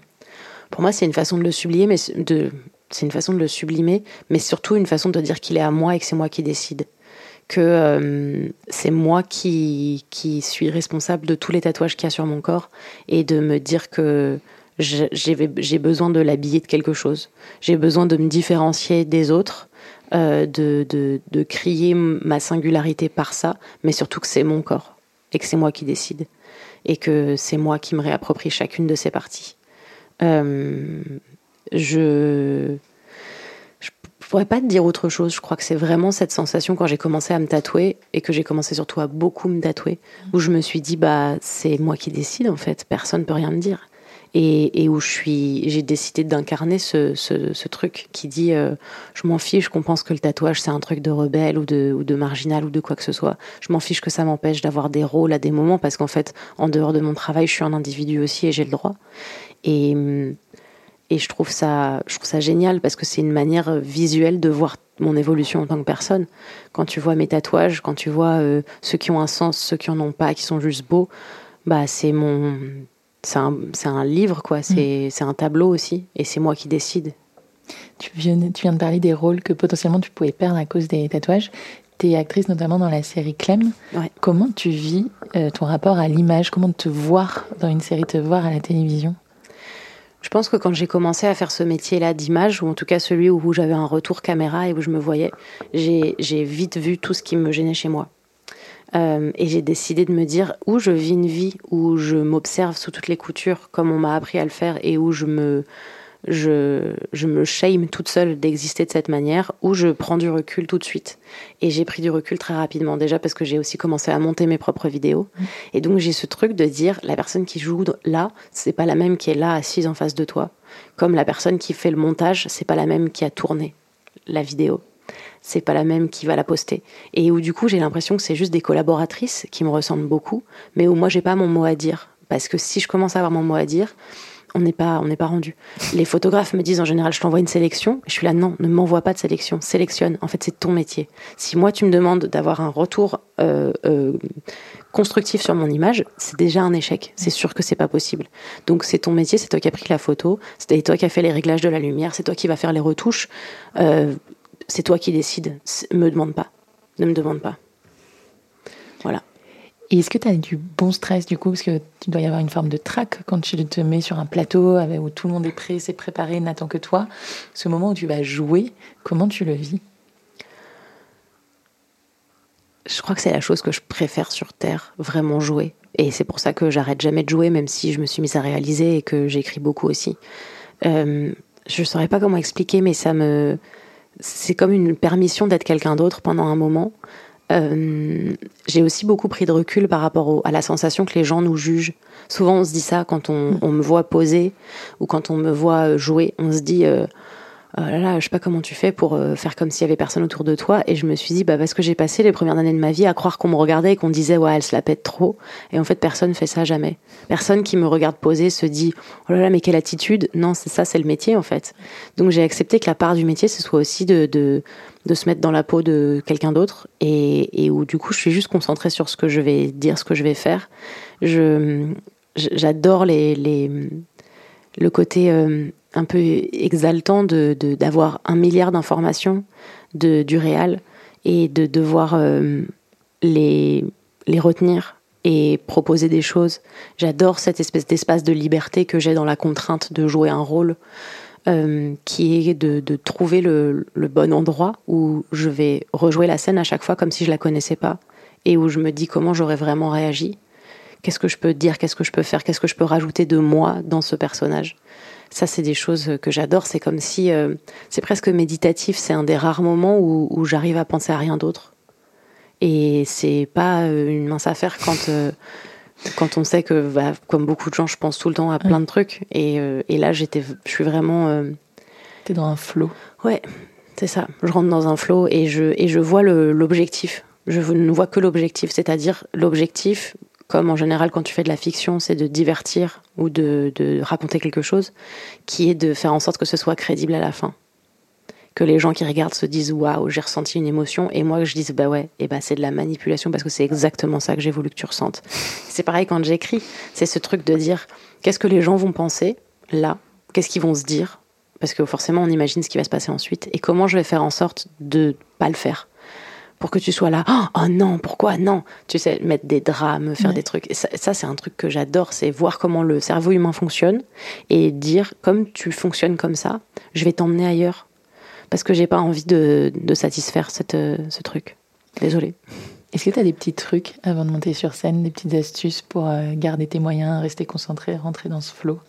Pour moi, c'est une façon de le sublimer, mais de... c'est une façon de le sublimer, mais surtout une façon de dire qu'il est à moi et que c'est moi qui décide. Que euh, c'est moi qui, qui suis responsable de tous les tatouages qu'il y a sur mon corps et de me dire que j'ai besoin de l'habiller de quelque chose. J'ai besoin de me différencier des autres, euh, de, de, de crier ma singularité par ça, mais surtout que c'est mon corps et que c'est moi qui décide et que c'est moi qui me réapproprie chacune de ces parties. Euh, je je pourrais pas te dire autre chose. Je crois que c'est vraiment cette sensation quand j'ai commencé à me tatouer et que j'ai commencé surtout à beaucoup me tatouer, où je me suis dit bah c'est moi qui décide en fait, personne peut rien me dire et, où j'ai décidé d'incarner ce, truc qui dit euh, je m'en fiche qu'on pense que le tatouage c'est un truc de rebelle ou de, marginal ou de quoi que ce soit. Je m'en fiche que ça m'empêche d'avoir des rôles à des moments parce qu'en fait, en dehors de mon travail, je suis un individu aussi et j'ai le droit. Et, et je trouve ça, je trouve ça génial parce que c'est une manière visuelle de voir mon évolution en tant que personne. Quand tu vois mes tatouages, quand tu vois euh, ceux qui ont un sens, ceux qui en ont pas, qui sont juste beaux, bah c'est mon c'est un, un, livre, quoi. Mm. C'est un tableau aussi. Et c'est moi qui décide. Tu viens, tu viens de parler des rôles que potentiellement tu pouvais perdre à cause des tatouages. Tu es actrice notamment dans la série Clem. Comment tu vis euh, ton rapport à l'image? Comment te voir dans une série, te voir à la télévision? Je pense que quand j'ai commencé à faire ce métier-là d'image, ou en tout cas celui où j'avais un retour caméra et où je me voyais, j'ai vite vu tout ce qui me gênait chez moi. Euh, et j'ai décidé de me dire où je vis une vie où je m'observe sous toutes les coutures, comme on m'a appris à le faire, et où je me, je, je me shame toute seule d'exister de cette manière, où je prends du recul tout de suite. Et j'ai pris du recul très rapidement, déjà parce que j'ai aussi commencé à monter mes propres vidéos. Et donc j'ai ce truc de dire, la personne qui joue là, c'est pas la même qui est là assise en face de toi. Comme la personne qui fait le montage, c'est pas la même qui a tourné la vidéo c'est pas la même qui va la poster. Et où du coup j'ai l'impression que c'est juste des collaboratrices qui me ressemblent beaucoup, mais où moi j'ai pas mon mot à dire. Parce que si je commence à avoir mon mot à dire, on n'est pas, on n'est pas rendu. Les photographes me disent en général, je t'envoie une sélection. Je suis là, non, ne m'envoie pas de sélection. Sélectionne. En fait, c'est ton métier. Si moi tu me demandes d'avoir un retour euh, euh, constructif sur mon image, c'est déjà un échec. C'est sûr que c'est pas possible. Donc c'est ton métier, c'est toi qui as pris la photo, c'est toi qui as fait les réglages de la lumière, c'est toi qui vas faire les retouches. Euh, c'est toi qui décides. Me demande pas. Ne me demande pas. Voilà. Et est-ce que tu as du bon stress du coup? Parce que tu dois y avoir une forme de trac quand tu te mets sur un plateau où tout le monde est prêt, c'est préparé, n'attend que toi. Ce moment où tu vas jouer, comment tu le vis? Je crois que c'est la chose que je préfère sur Terre, vraiment jouer. Et c'est pour ça que j'arrête jamais de jouer, même si je me suis mise à réaliser et que j'écris beaucoup aussi. Euh, je ne saurais pas comment expliquer, mais ça me. C'est comme une permission d'être quelqu'un d'autre pendant un moment. Euh, j'ai aussi beaucoup pris de recul par rapport à la sensation que les gens nous jugent. Souvent, on se dit ça quand on, mm. me voit poser ou quand on me voit jouer. On se dit, euh, oh là là, je sais pas comment tu fais pour euh, faire comme s'il y avait personne autour de toi. Et je me suis dit, bah parce que j'ai passé les premières années de ma vie à croire qu'on me regardait et qu'on disait, ouais, elle se la pète trop. Et en fait, personne fait ça jamais. Personne qui me regarde poser se dit, oh là là, mais quelle attitude. Non, c'est ça, c'est le métier en fait. Donc j'ai accepté que la part du métier, ce soit aussi de, de se mettre dans la peau de quelqu'un d'autre et, et, où du coup je suis juste concentrée sur ce que je vais dire, ce que je vais faire. Je j'adore les, les, le côté euh, un peu exaltant de d'avoir un milliard d'informations de du réel et de devoir euh, les les retenir et proposer des choses. J'adore cette espèce d'espace de liberté que j'ai dans la contrainte de jouer un rôle. Euh, qui est de, de trouver le, le, bon endroit où je vais rejouer la scène à chaque fois comme si je la connaissais pas et où je me dis comment j'aurais vraiment réagi, qu'est-ce que je peux dire, qu'est-ce que je peux faire, qu'est-ce que je peux rajouter de moi dans ce personnage. Ça, c'est des choses que j'adore. C'est comme si euh, c'est presque méditatif. C'est un des rares moments où, où j'arrive à penser à rien d'autre. Et c'est pas euh, une mince affaire quand quand on sait que, bah, comme beaucoup de gens, je pense tout le temps à plein de trucs. Et, euh, et là, j'étais, je suis vraiment. Euh... T'es dans un flot. Ouais, c'est ça. Je rentre dans un flot et je, et je vois l'objectif. Je ne vois que l'objectif, c'est-à-dire l'objectif, comme en général quand tu fais de la fiction, c'est de divertir ou de, raconter quelque chose, qui est de faire en sorte que ce soit crédible à la fin. Que les gens qui regardent se disent waouh, j'ai ressenti une émotion, et moi je dise bah ouais, et bah c'est de la manipulation parce que c'est exactement ça que j'ai voulu que tu ressentes. C'est pareil quand j'écris, c'est ce truc de dire qu'est-ce que les gens vont penser là, qu'est-ce qu'ils vont se dire, parce que forcément on imagine ce qui va se passer ensuite, et comment je vais faire en sorte de pas le faire? Pour que tu sois là. Oh non, pourquoi non? Tu sais, mettre des drames, faire des trucs. ça, ça c'est un truc que j'adore, c'est voir comment le cerveau humain fonctionne et dire, comme tu fonctionnes comme ça, je vais t'emmener ailleurs parce que j'ai pas envie de, de satisfaire cette, euh, ce truc. Désolée. Est-ce que tu as des petits trucs avant de monter sur scène, des petites astuces pour euh, garder tes moyens, rester concentré, rentrer dans ce flow?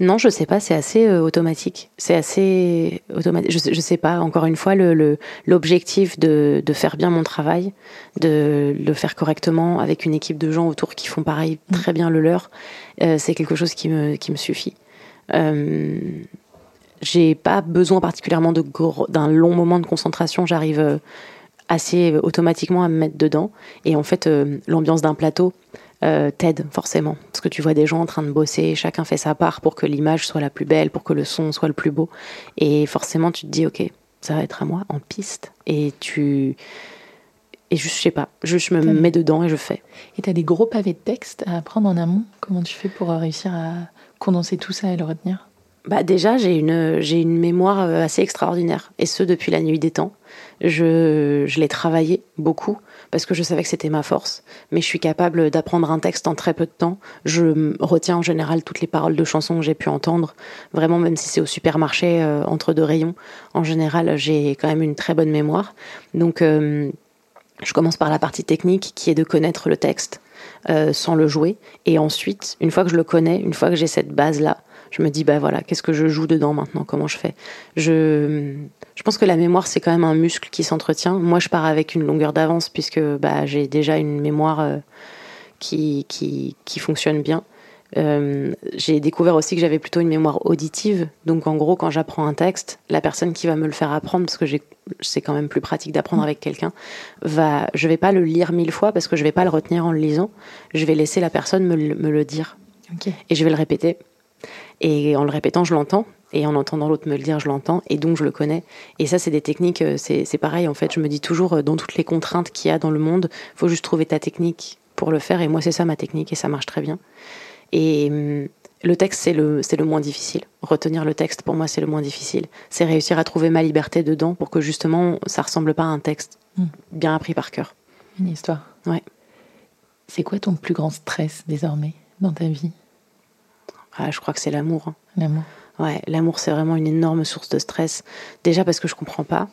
Non, je sais pas, c'est assez euh, automatique. C'est assez automatique. Je, je sais pas, encore une fois, l'objectif le, de, de, faire bien mon travail, de le faire correctement avec une équipe de gens autour qui font pareil mm. très bien le leur, c'est quelque chose qui me, qui me suffit. Euh, j'ai pas besoin particulièrement d'un long moment de concentration. J'arrive euh, assez euh, automatiquement à me mettre dedans. Et en fait, euh, l'ambiance d'un plateau t'aide forcément. Parce que tu vois des gens en train de bosser, chacun fait sa part pour que l'image soit la plus belle, pour que le son soit le plus beau. Et forcément, tu te dis, ok, ça va être à moi en piste. Et tu. Et je, sais pas, je, je me mets dedans et je fais. Et tu as des gros pavés de texte à apprendre en amont? Comment tu fais pour réussir à condenser tout ça et le retenir? Bah déjà, j'ai une, j'ai une mémoire euh, assez extraordinaire, et ce depuis la nuit des temps. Je, je l'ai travaillé beaucoup parce que je savais que c'était ma force, mais je suis capable d'apprendre un texte en très peu de temps. Je retiens en général toutes les paroles de chansons que j'ai pu entendre, vraiment même si c'est au supermarché euh, entre deux rayons. En général, j'ai quand même une très bonne mémoire. Donc, euh, je commence par la partie technique qui est de connaître le texte sans le jouer, et ensuite, une fois que je le connais, une fois que j'ai cette base là, je me dis bah voilà, qu'est-ce que je joue dedans maintenant? Comment je fais? Je je pense que la mémoire c'est quand même un muscle qui s'entretient. Moi, je pars avec une longueur d'avance puisque bah j'ai déjà une mémoire euh, qui, qui, qui fonctionne bien. Euh, j'ai découvert aussi que j'avais plutôt une mémoire auditive. Donc, en gros, quand j'apprends un texte, la personne qui va me le faire apprendre, parce que c'est quand même plus pratique d'apprendre avec quelqu'un, va, je vais pas le lire mille fois parce que je vais pas le retenir en le lisant. Je vais laisser la personne me, me le dire. Et je vais le répéter. Et en le répétant, je l'entends. Et en entendant l'autre me le dire, je l'entends. Et donc, je le connais. Et ça, c'est des techniques, euh, c'est pareil. En fait, je me dis toujours, euh, dans toutes les contraintes qu'il y a dans le monde, il faut juste trouver ta technique pour le faire. Et moi, c'est ça ma technique. Et ça marche très bien. Et hum, le texte, c'est le, le moins difficile. Retenir le texte, pour moi, c'est le moins difficile. C'est réussir à trouver ma liberté dedans pour que justement, ça ressemble pas à un texte hmm. bien appris par cœur. Une histoire. Ouais. C'est quoi ton plus grand stress désormais dans ta vie? Ah, Je crois que c'est l'amour. Hein. L'amour. Ouais, l'amour c'est vraiment une énorme source de stress. Déjà parce que je comprends pas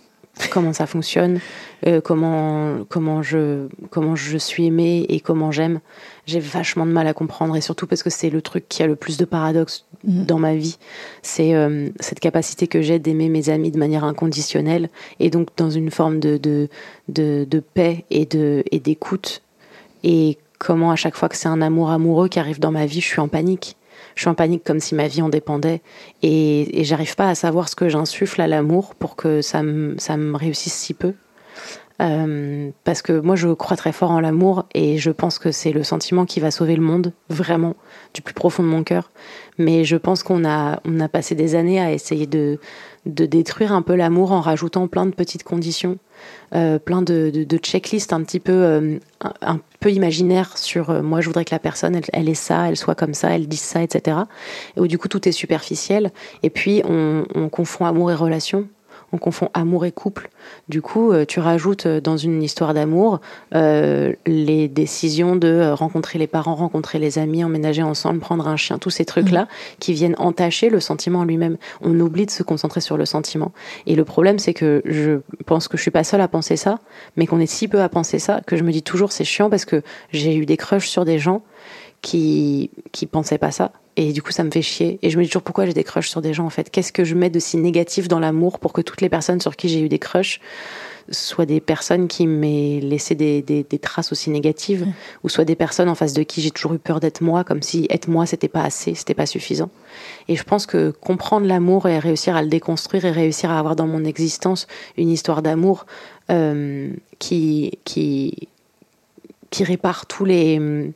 comment ça fonctionne, euh, comment comment je comment je suis aimée et comment j'aime. J'ai vachement de mal à comprendre et surtout parce que c'est le truc qui a le plus de paradoxes mm. dans ma vie. C'est euh, cette capacité que j'ai d'aimer mes amis de manière inconditionnelle et donc dans une forme de de, de, de paix et de et d'écoute et comment à chaque fois que c'est un amour amoureux qui arrive dans ma vie, je suis en panique je suis en panique comme si ma vie en dépendait et, et j'arrive pas à savoir ce que j'insuffle à l'amour pour que ça me, réussisse si peu. Euh, parce que moi je crois très fort en l'amour et je pense que c'est le sentiment qui va sauver le monde vraiment du plus profond de mon cœur mais je pense qu'on a on a passé des années à essayer de de détruire un peu l'amour en rajoutant plein de petites conditions euh, plein de, de, checklists un petit peu euh, un, peu imaginaires sur euh, moi je voudrais que la personne elle, elle, est ça, elle soit comme ça, elle dise ça, etc. Et où du coup tout est superficiel. Et puis on, on confond amour et relation on confond amour et couple. Du coup, euh, tu rajoutes euh, dans une histoire d'amour euh, les décisions de rencontrer les parents, rencontrer les amis, emménager ensemble, prendre un chien, tous ces trucs-là mmh. qui viennent entacher le sentiment lui-même. On oublie de se concentrer sur le sentiment. Et le problème, c'est que je pense que je suis pas seule à penser ça, mais qu'on est si peu à penser ça que je me dis toujours c'est chiant parce que j'ai eu des crushs sur des gens qui qui pensaient pas ça et du coup, ça me fait chier. Et je me dis toujours pourquoi j'ai des crushs sur des gens en fait? Qu'est-ce que je mets de si négatif dans l'amour pour que toutes les personnes sur qui j'ai eu des crushs soient des personnes qui m'aient laissé des, des, des, traces aussi négatives, ou soit des personnes en face de qui j'ai toujours eu peur d'être moi, comme si être moi c'était pas assez, c'était pas suffisant. Et je pense que comprendre l'amour et réussir à le déconstruire et réussir à avoir dans mon existence une histoire d'amour euh, qui qui qui répare tous les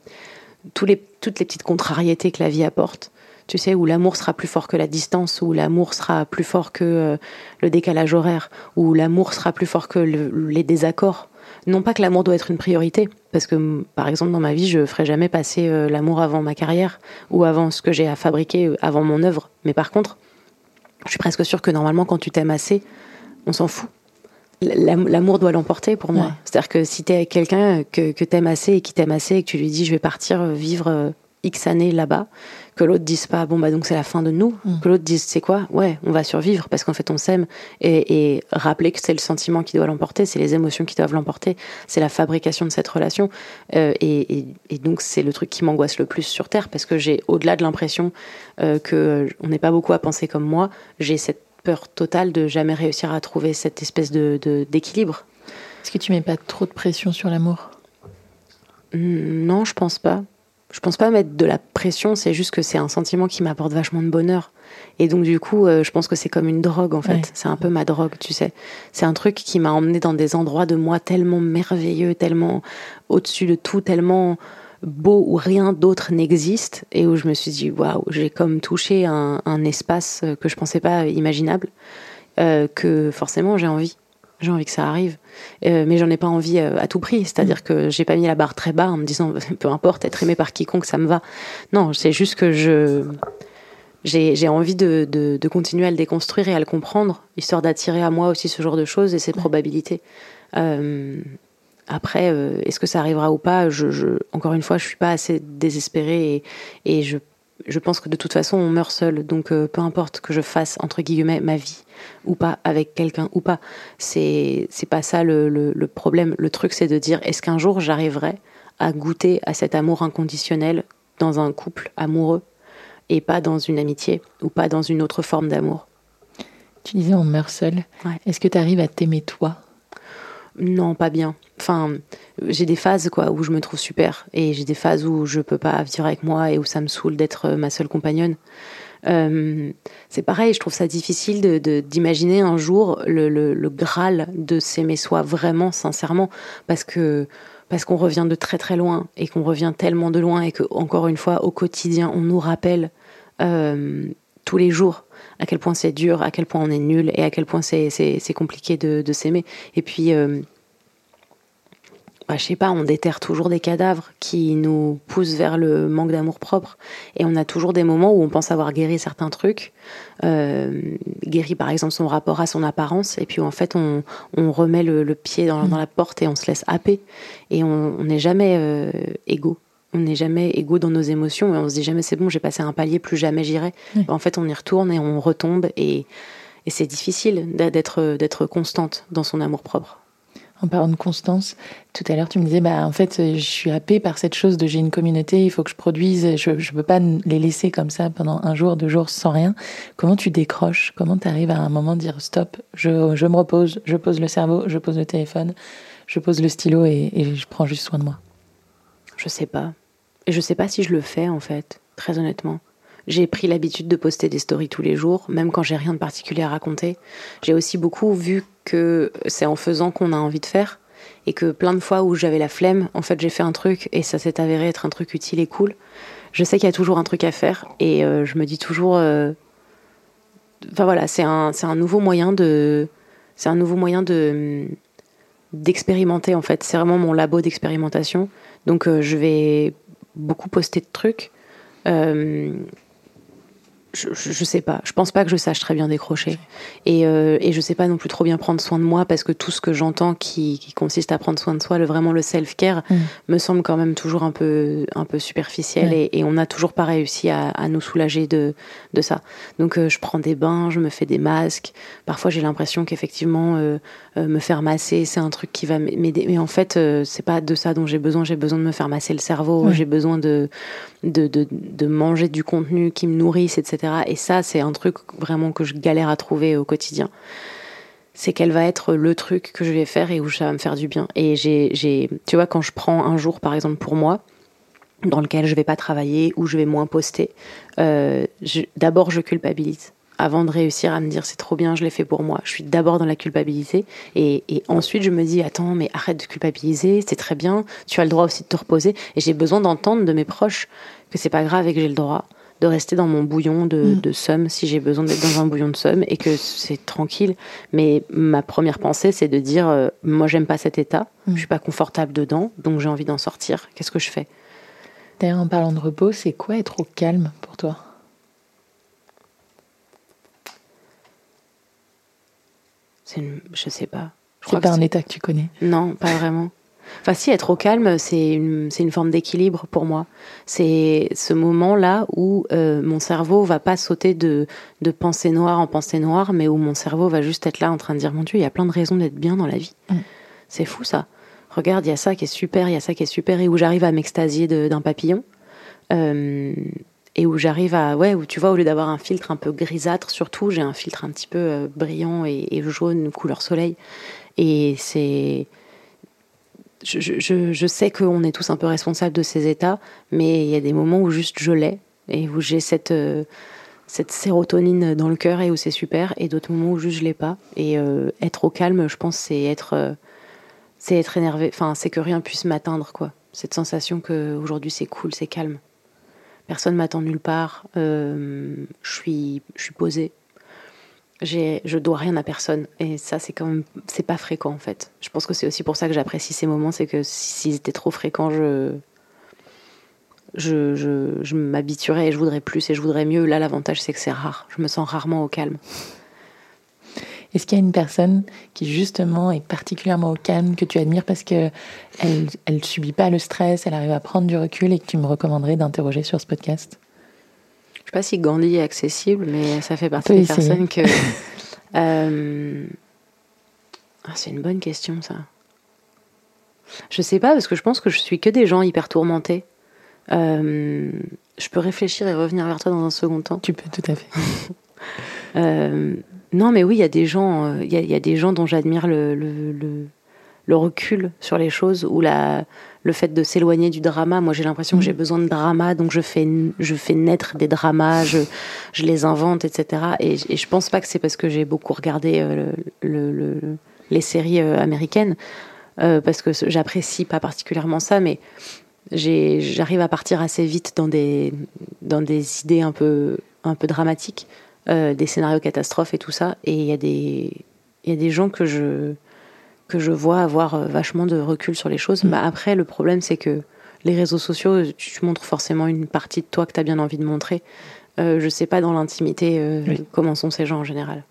les toutes les petites contrariétés que la vie apporte. Tu sais, où l'amour sera plus fort que la distance, où l'amour sera plus fort que euh, le décalage horaire, où l'amour sera plus fort que les désaccords. Non pas que l'amour doit être une priorité, parce que par exemple dans ma vie, je ferai jamais passer euh, l'amour avant ma carrière ou avant ce que j'ai à fabriquer, euh, avant mon œuvre. Mais par contre, je suis presque sûre que normalement, quand tu t'aimes assez, on s'en fout l'amour doit l'emporter pour moi. C'est-à-dire que si tu es quelqu'un que, que tu aimes assez et qui t'aime assez et que tu lui dis je vais partir euh, vivre euh, X années là-bas, que l'autre dise pas bon bah donc c'est la fin de nous, mm. que l'autre dise c'est quoi? Ouais, on va survivre parce qu'en fait on s'aime. Et, et, rappeler que c'est le sentiment qui doit l'emporter, c'est les émotions qui doivent l'emporter, c'est la fabrication de cette relation. Euh, et, et, et, donc c'est le truc qui m'angoisse le plus sur terre parce que j'ai au-delà de l'impression euh, que on n'est pas beaucoup à penser comme moi, j'ai cette peur totale de jamais réussir à trouver cette espèce de d'équilibre. Est-ce que tu mets pas trop de pression sur l'amour? Hmm, Non, je pense pas. Je pense pas mettre de la pression, c'est juste que c'est un sentiment qui m'apporte vachement de bonheur. Et donc du coup, euh, je pense que c'est comme une drogue en fait. C'est un peu ma drogue, tu sais. C'est un truc qui m'a emmené dans des endroits de moi tellement merveilleux, tellement au-dessus de tout, tellement beau où rien d'autre n'existe et où je me suis dit waouh, j'ai comme touché un, espace que je pensais pas imaginable, euh, que forcément j'ai envie. J'ai envie que ça arrive, euh, mais j'en ai pas envie euh, à tout prix. C'est-à-dire que j'ai pas mis la barre très bas en me disant peu importe être aimé par quiconque, ça me va. Non, c'est juste que je j'ai envie de, de, de, continuer à le déconstruire et à le comprendre, histoire d'attirer à moi aussi ce genre de choses et ces probabilités. Euh, après, euh, est-ce que ça arrivera ou pas? Je, je, Encore une fois, je suis pas assez désespérée et, et je, je, pense que de toute façon, on meurt seul. Donc, euh, peu importe que je fasse entre guillemets ma vie ou pas avec quelqu'un ou pas, c'est pas ça le, le, le, problème. Le truc, c'est de dire est-ce qu'un jour j'arriverai à goûter à cet amour inconditionnel dans un couple amoureux et pas dans une amitié ou pas dans une autre forme d'amour? Tu disais on meurt seul. Ouais. Est-ce que tu arrives à t'aimer toi? Non, pas bien. Enfin, j'ai des phases quoi où je me trouve super et j'ai des phases où je peux pas vivre avec moi et où ça me saoule d'être euh, ma seule compagnonne. Euh, c'est pareil, je trouve ça difficile de d'imaginer un jour le, le, le graal de s'aimer soi vraiment, sincèrement, parce que parce qu'on revient de très très loin et qu'on revient tellement de loin et que encore une fois au quotidien on nous rappelle euh, tous les jours à quel point c'est dur, à quel point on est nul et à quel point c'est compliqué de, de s'aimer. Et puis, euh, bah, je sais pas, on déterre toujours des cadavres qui nous poussent vers le manque d'amour propre. Et on a toujours des moments où on pense avoir guéri certains trucs, euh, guéri par exemple son rapport à son apparence, et puis en fait on, on remet le, pied dans, dans, la porte et on se laisse happer. Et on n'est jamais euh, égaux. On n'est jamais égaux dans nos émotions et on se dit jamais c'est bon, j'ai passé un palier, plus jamais j'irai. En fait, on y retourne et on retombe et, et c'est difficile d'être d'être constante dans son amour propre en parlant de constance, tout à l'heure tu me disais, bah en fait, je suis happée par cette chose de j'ai une communauté, il faut que je produise, je ne peux pas les laisser comme ça pendant un jour, deux jours sans rien. Comment tu décroches? Comment tu arrives à un moment de dire stop, je, je, me repose, je pose le cerveau, je pose le téléphone, je pose le stylo et, et je prends juste soin de moi? Je sais pas. Et je sais pas si je le fais en fait, très honnêtement. J'ai pris l'habitude de poster des stories tous les jours, même quand j'ai rien de particulier à raconter. J'ai aussi beaucoup vu que c'est en faisant qu'on a envie de faire et que plein de fois où j'avais la flemme, en fait, j'ai fait un truc et ça s'est avéré être un truc utile et cool. Je sais qu'il y a toujours un truc à faire et euh, je me dis toujours. Euh, enfin voilà, c'est un, c'est un nouveau moyen de. C'est un nouveau moyen de d'expérimenter en fait. C'est vraiment mon labo d'expérimentation. Donc euh, je vais beaucoup poster de trucs je, je, sais pas. Je pense pas que je sache très bien décrocher. Et, euh, et je sais pas non plus trop bien prendre soin de moi parce que tout ce que j'entends qui, qui, consiste à prendre soin de soi, le, vraiment le self-care, mm. me semble quand même toujours un peu, un peu superficiel et, et, on n'a toujours pas réussi à, à, nous soulager de, de ça. Donc euh, je prends des bains, je me fais des masques. Parfois j'ai l'impression qu'effectivement euh, euh me faire masser, c'est un truc qui va m'aider. Mais en fait, euh, c'est pas de ça dont j'ai besoin. J'ai besoin de me faire masser le cerveau. J'ai besoin de, de, de, de manger du contenu qui me nourrisse, etc. Et ça, c'est un truc vraiment que je galère à trouver au quotidien. C'est qu'elle va être le truc que je vais faire et où ça va me faire du bien. Et j'ai, j'ai, tu vois, quand je prends un jour, par exemple, pour moi, dans lequel je vais pas travailler, ou je vais moins poster, euh, d'abord je culpabilise avant de réussir à me dire c'est trop bien, je l'ai fait pour moi. Je suis d'abord dans la culpabilité et, et, ensuite je me dis attends mais arrête de culpabiliser, c'est très bien, tu as le droit aussi de te reposer et j'ai besoin d'entendre de mes proches que c'est pas grave et que j'ai le droit de rester dans mon bouillon de, mm. de somme si j'ai besoin d'être dans un bouillon de somme et que c'est tranquille. Mais ma première pensée, c'est de dire euh, moi, j'aime pas cet état, mm. je suis pas confortable dedans, donc j'ai envie d'en sortir. Qu'est-ce que je fais? D'ailleurs, en parlant de repos, c'est quoi être au calme pour toi? C'est Je sais pas. C'est pas un état que tu connais Non, pas vraiment. Enfin, si, être au calme, c'est une, une, forme d'équilibre pour moi. C'est ce moment-là où euh, mon cerveau va pas sauter de, de pensée noire en pensée noire, mais où mon cerveau va juste être là en train de dire Mon Dieu, il y a plein de raisons d'être bien dans la vie. Mm. C'est fou ça. Regarde, il y a ça qui est super, il y a ça qui est super, et où j'arrive à m'extasier d'un papillon. Euh, et où j'arrive à ouais où tu vois au lieu d'avoir un filtre un peu grisâtre surtout j'ai un filtre un petit peu euh, brillant et, jaune couleur soleil et c'est je, je, sais qu'on est tous un peu responsables de ces états, mais il y a des moments où juste je l'ai et où j'ai cette, euh, cette sérotonine dans le cœur et où c'est super, et d'autres moments où juste je l'ai pas. Et euh, être au calme, je pense, c'est être, c'est être énervé. Enfin, c'est que rien puisse m'atteindre, quoi. Cette sensation que aujourd'hui c'est cool, c'est calme. Personne m'attend nulle part. je suis, je suis posée. Je dois rien à personne. Et ça c'est quand même c'est pas fréquent en fait. Je pense que c'est aussi pour ça que j'apprécie ces moments c'est que s'ils étaient trop fréquents je je, je, je m'habituerais et je voudrais plus et je voudrais mieux. Là l'avantage c'est que c'est rare. Je me sens rarement au calme est-ce qu'il y a une personne qui justement est particulièrement au calme que tu admires parce que elle elle subit pas le stress elle arrive à prendre du recul et que tu me recommanderais d'interroger sur ce podcast? Je sais pas si Gandhi est accessible, mais ça fait partie des personnes que. euh... ah, c'est une bonne question, ça. Je sais pas, parce que je pense que je suis que des gens hyper tourmentés. Euh... Je peux réfléchir et revenir vers toi dans un second temps. Tu peux, tout à fait. euh... Non, mais oui, il y a des gens, euh, il y, a, y, a des gens dont j'admire le, le, le, le, recul sur les choses ou la, le fait de s'éloigner du drama. Moi, j'ai l'impression que j'ai mm. besoin de drama, donc je fais, je fais naître des dramas, je, je les invente, etc. Et, et je pense pas que c'est parce que j'ai beaucoup regardé euh, le, le, les séries euh, américaines, euh, parce que j'apprécie pas particulièrement ça, mais j'arrive à partir assez vite dans des, dans des idées un peu, un peu dramatiques, euh, des scénarios catastrophes et tout ça. Et il y a des, y a des gens que je que je vois avoir euh, vachement de recul sur les choses. Bah, après, le problème, c'est que les réseaux sociaux, tu montres forcément une partie de toi que tu as bien envie de montrer. Euh, je sais pas dans l'intimité euh, comment sont ces gens en général.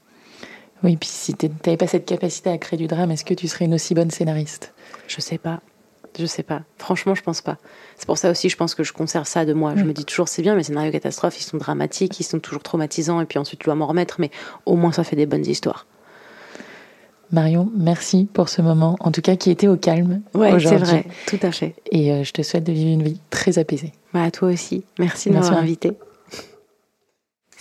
Oui, puis si tu n'avais pas cette capacité à créer du drame, est-ce que tu serais une aussi bonne scénariste? Je sais pas. Je sais pas. Franchement, je pense pas. C'est pour ça aussi, je pense que je conserve ça de moi. Je me dis toujours, c'est bien, mes scénarios catastrophes, ils sont dramatiques, ils sont toujours traumatisants, et puis ensuite, tu dois m'en remettre, mais au moins, ça fait des bonnes histoires. Marion, merci pour ce moment, en tout cas qui était au calme ouais, c'est vrai, tout à fait. Et euh, je te souhaite de vivre une vie très apaisée. Bah, toi aussi. Merci de m'avoir invité.